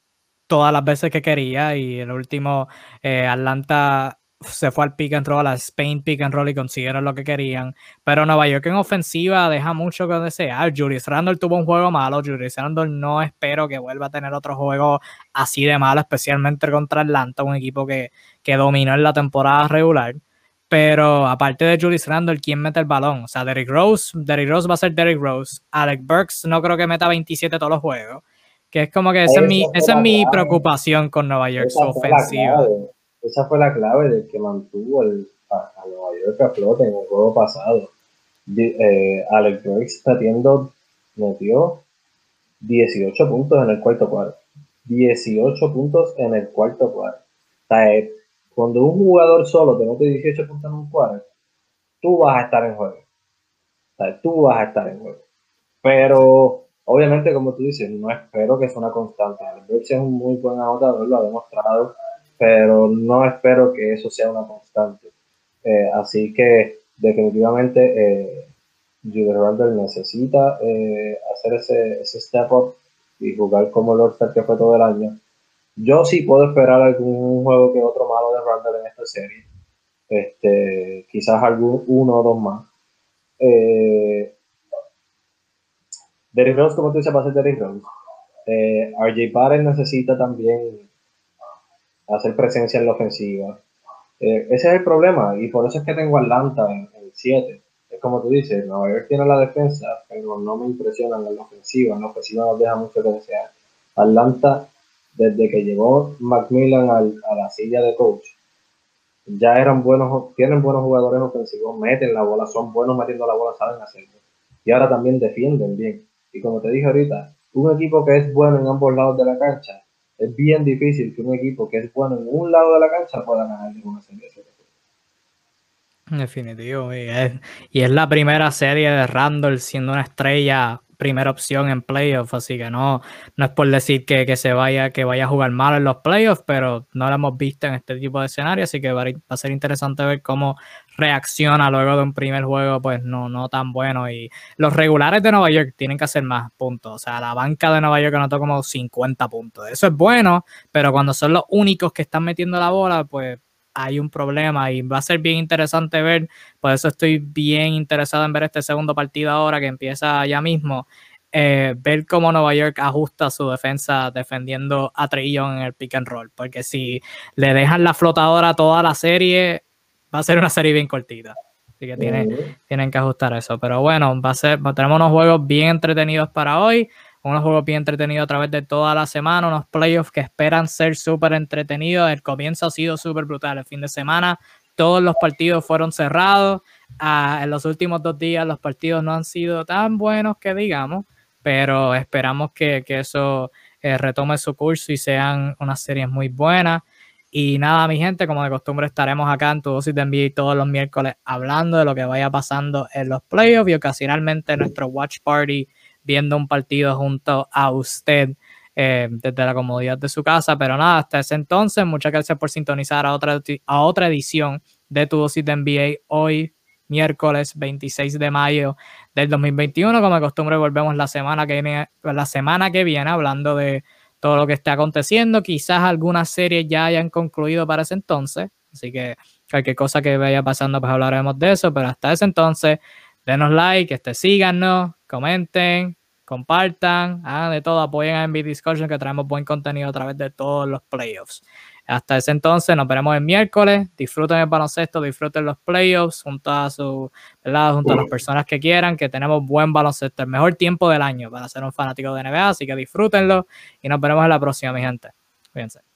todas las veces que quería y el último eh, Atlanta se fue al pick and roll, a Spain pick and roll y consiguieron lo que querían. Pero Nueva York en ofensiva deja mucho que desear. Julius Randle tuvo un juego malo. Julius Randle no espero que vuelva a tener otro juego así de malo, especialmente contra Atlanta, un equipo que, que dominó en la temporada regular. Pero aparte de Julius Randle, ¿quién mete el balón? O sea, Derrick Rose, Derrick Rose va a ser Derrick Rose. Alec Burks no creo que meta 27 todos los juegos. Que es como que esa, es mi, esa es mi preocupación con Nueva York, su ofensiva esa fue la clave de que mantuvo el, a, Nueva York a flote en el juego pasado. Eh, Alex Burks metiendo, metió 18 puntos en el cuarto cuarto. 18 puntos en el cuarto cuarto. O sea, eh, cuando un jugador solo te mete 18 puntos en un cuarto, tú vas a estar en juego. O sea, tú vas a estar en juego. Pero, obviamente, como tú dices, no espero que sea una constante. Burks es un muy buen anotador, lo ha demostrado pero no espero que eso sea una constante. Eh, así que definitivamente eh, Julius necesita eh, hacer ese, ese, step up y jugar como el all que fue todo el año. Yo sí puedo esperar algún juego que otro malo de Randall en esta serie. Este, quizás algún uno o dos más. Eh, Derrick Rose, como tú dices, va a ser Rose. Eh, RJ Barrett necesita también hacer presencia en la ofensiva. Eh, ese es el problema y por eso es que tengo Atlanta en 7. Es como tú dices, Nueva York tiene la defensa, pero no me impresionan en la ofensiva. En la ofensiva nos deja mucho que desear. Atlanta, desde que llegó Macmillan a la silla de coach, ya eran buenos, tienen buenos jugadores ofensivos, meten la bola, son buenos metiendo la bola, saben hacerlo. Y ahora también defienden bien. Y como te dije ahorita, un equipo que es bueno en ambos lados de la cancha es bien difícil que un equipo que es bueno en un lado de la cancha pueda ganar ninguna serie. Definitivo, y es, y es la primera serie de Randall siendo una estrella primera opción en playoffs, así que no, no es por decir que, se vaya, que vaya a jugar mal en los playoffs, pero no lo hemos visto en este tipo de escenario, así que va a ser interesante ver cómo reacciona luego de un primer juego, pues no, no tan bueno. Y los regulares de Nueva York tienen que hacer más puntos. O sea, la banca de Nueva York anotó como 50 puntos. Eso es bueno, pero cuando son los únicos que están metiendo la bola, pues hay un problema y va a ser bien interesante ver, por eso estoy bien interesado en ver este segundo partido ahora que empieza ya mismo, eh, ver cómo Nueva York ajusta su defensa defendiendo a Trillon en el pick and roll, porque si le dejan la flotadora toda la serie, va a ser una serie bien cortita. Así que tienen que ajustar eso. Pero bueno, va a ser, tenemos unos juegos bien entretenidos para hoy unos juegos bien entretenidos a través de toda la semana, unos playoffs que esperan ser súper entretenidos. El comienzo ha sido súper brutal. El fin de semana todos los partidos fueron cerrados. Ah, en los últimos dos días los partidos no han sido tan buenos que digamos, pero esperamos que, eso eh, retome su curso y sean unas series muy buenas. Y nada, mi gente, como de costumbre estaremos acá en tu dosis de NBA todos los miércoles hablando de lo que vaya pasando en los playoffs y ocasionalmente nuestro watch party viendo un partido junto a usted eh, desde la comodidad de su casa. Pero nada, hasta ese entonces, muchas gracias por sintonizar a otra, a otra edición de Tu Dosis de NBA hoy, miércoles 26 de mayo del 2021. Como de costumbre, volvemos la semana que viene, la semana que viene hablando de todo lo que está aconteciendo. Quizás algunas series ya hayan concluido para ese entonces. Así que cualquier cosa que vaya pasando, pues hablaremos de eso. Pero hasta ese entonces, denos like, este, síganos, comenten, compartan, hagan de todo, apoyen a MB Discussion que traemos buen contenido a través de todos los playoffs. Hasta ese entonces nos veremos el miércoles. Disfruten el baloncesto, disfruten los playoffs junto a su, ¿verdad? junto a las personas que quieran, que tenemos buen baloncesto, el mejor tiempo del año para ser un fanático de NBA, así que disfrútenlo y nos veremos en la próxima, mi gente. Cuídense.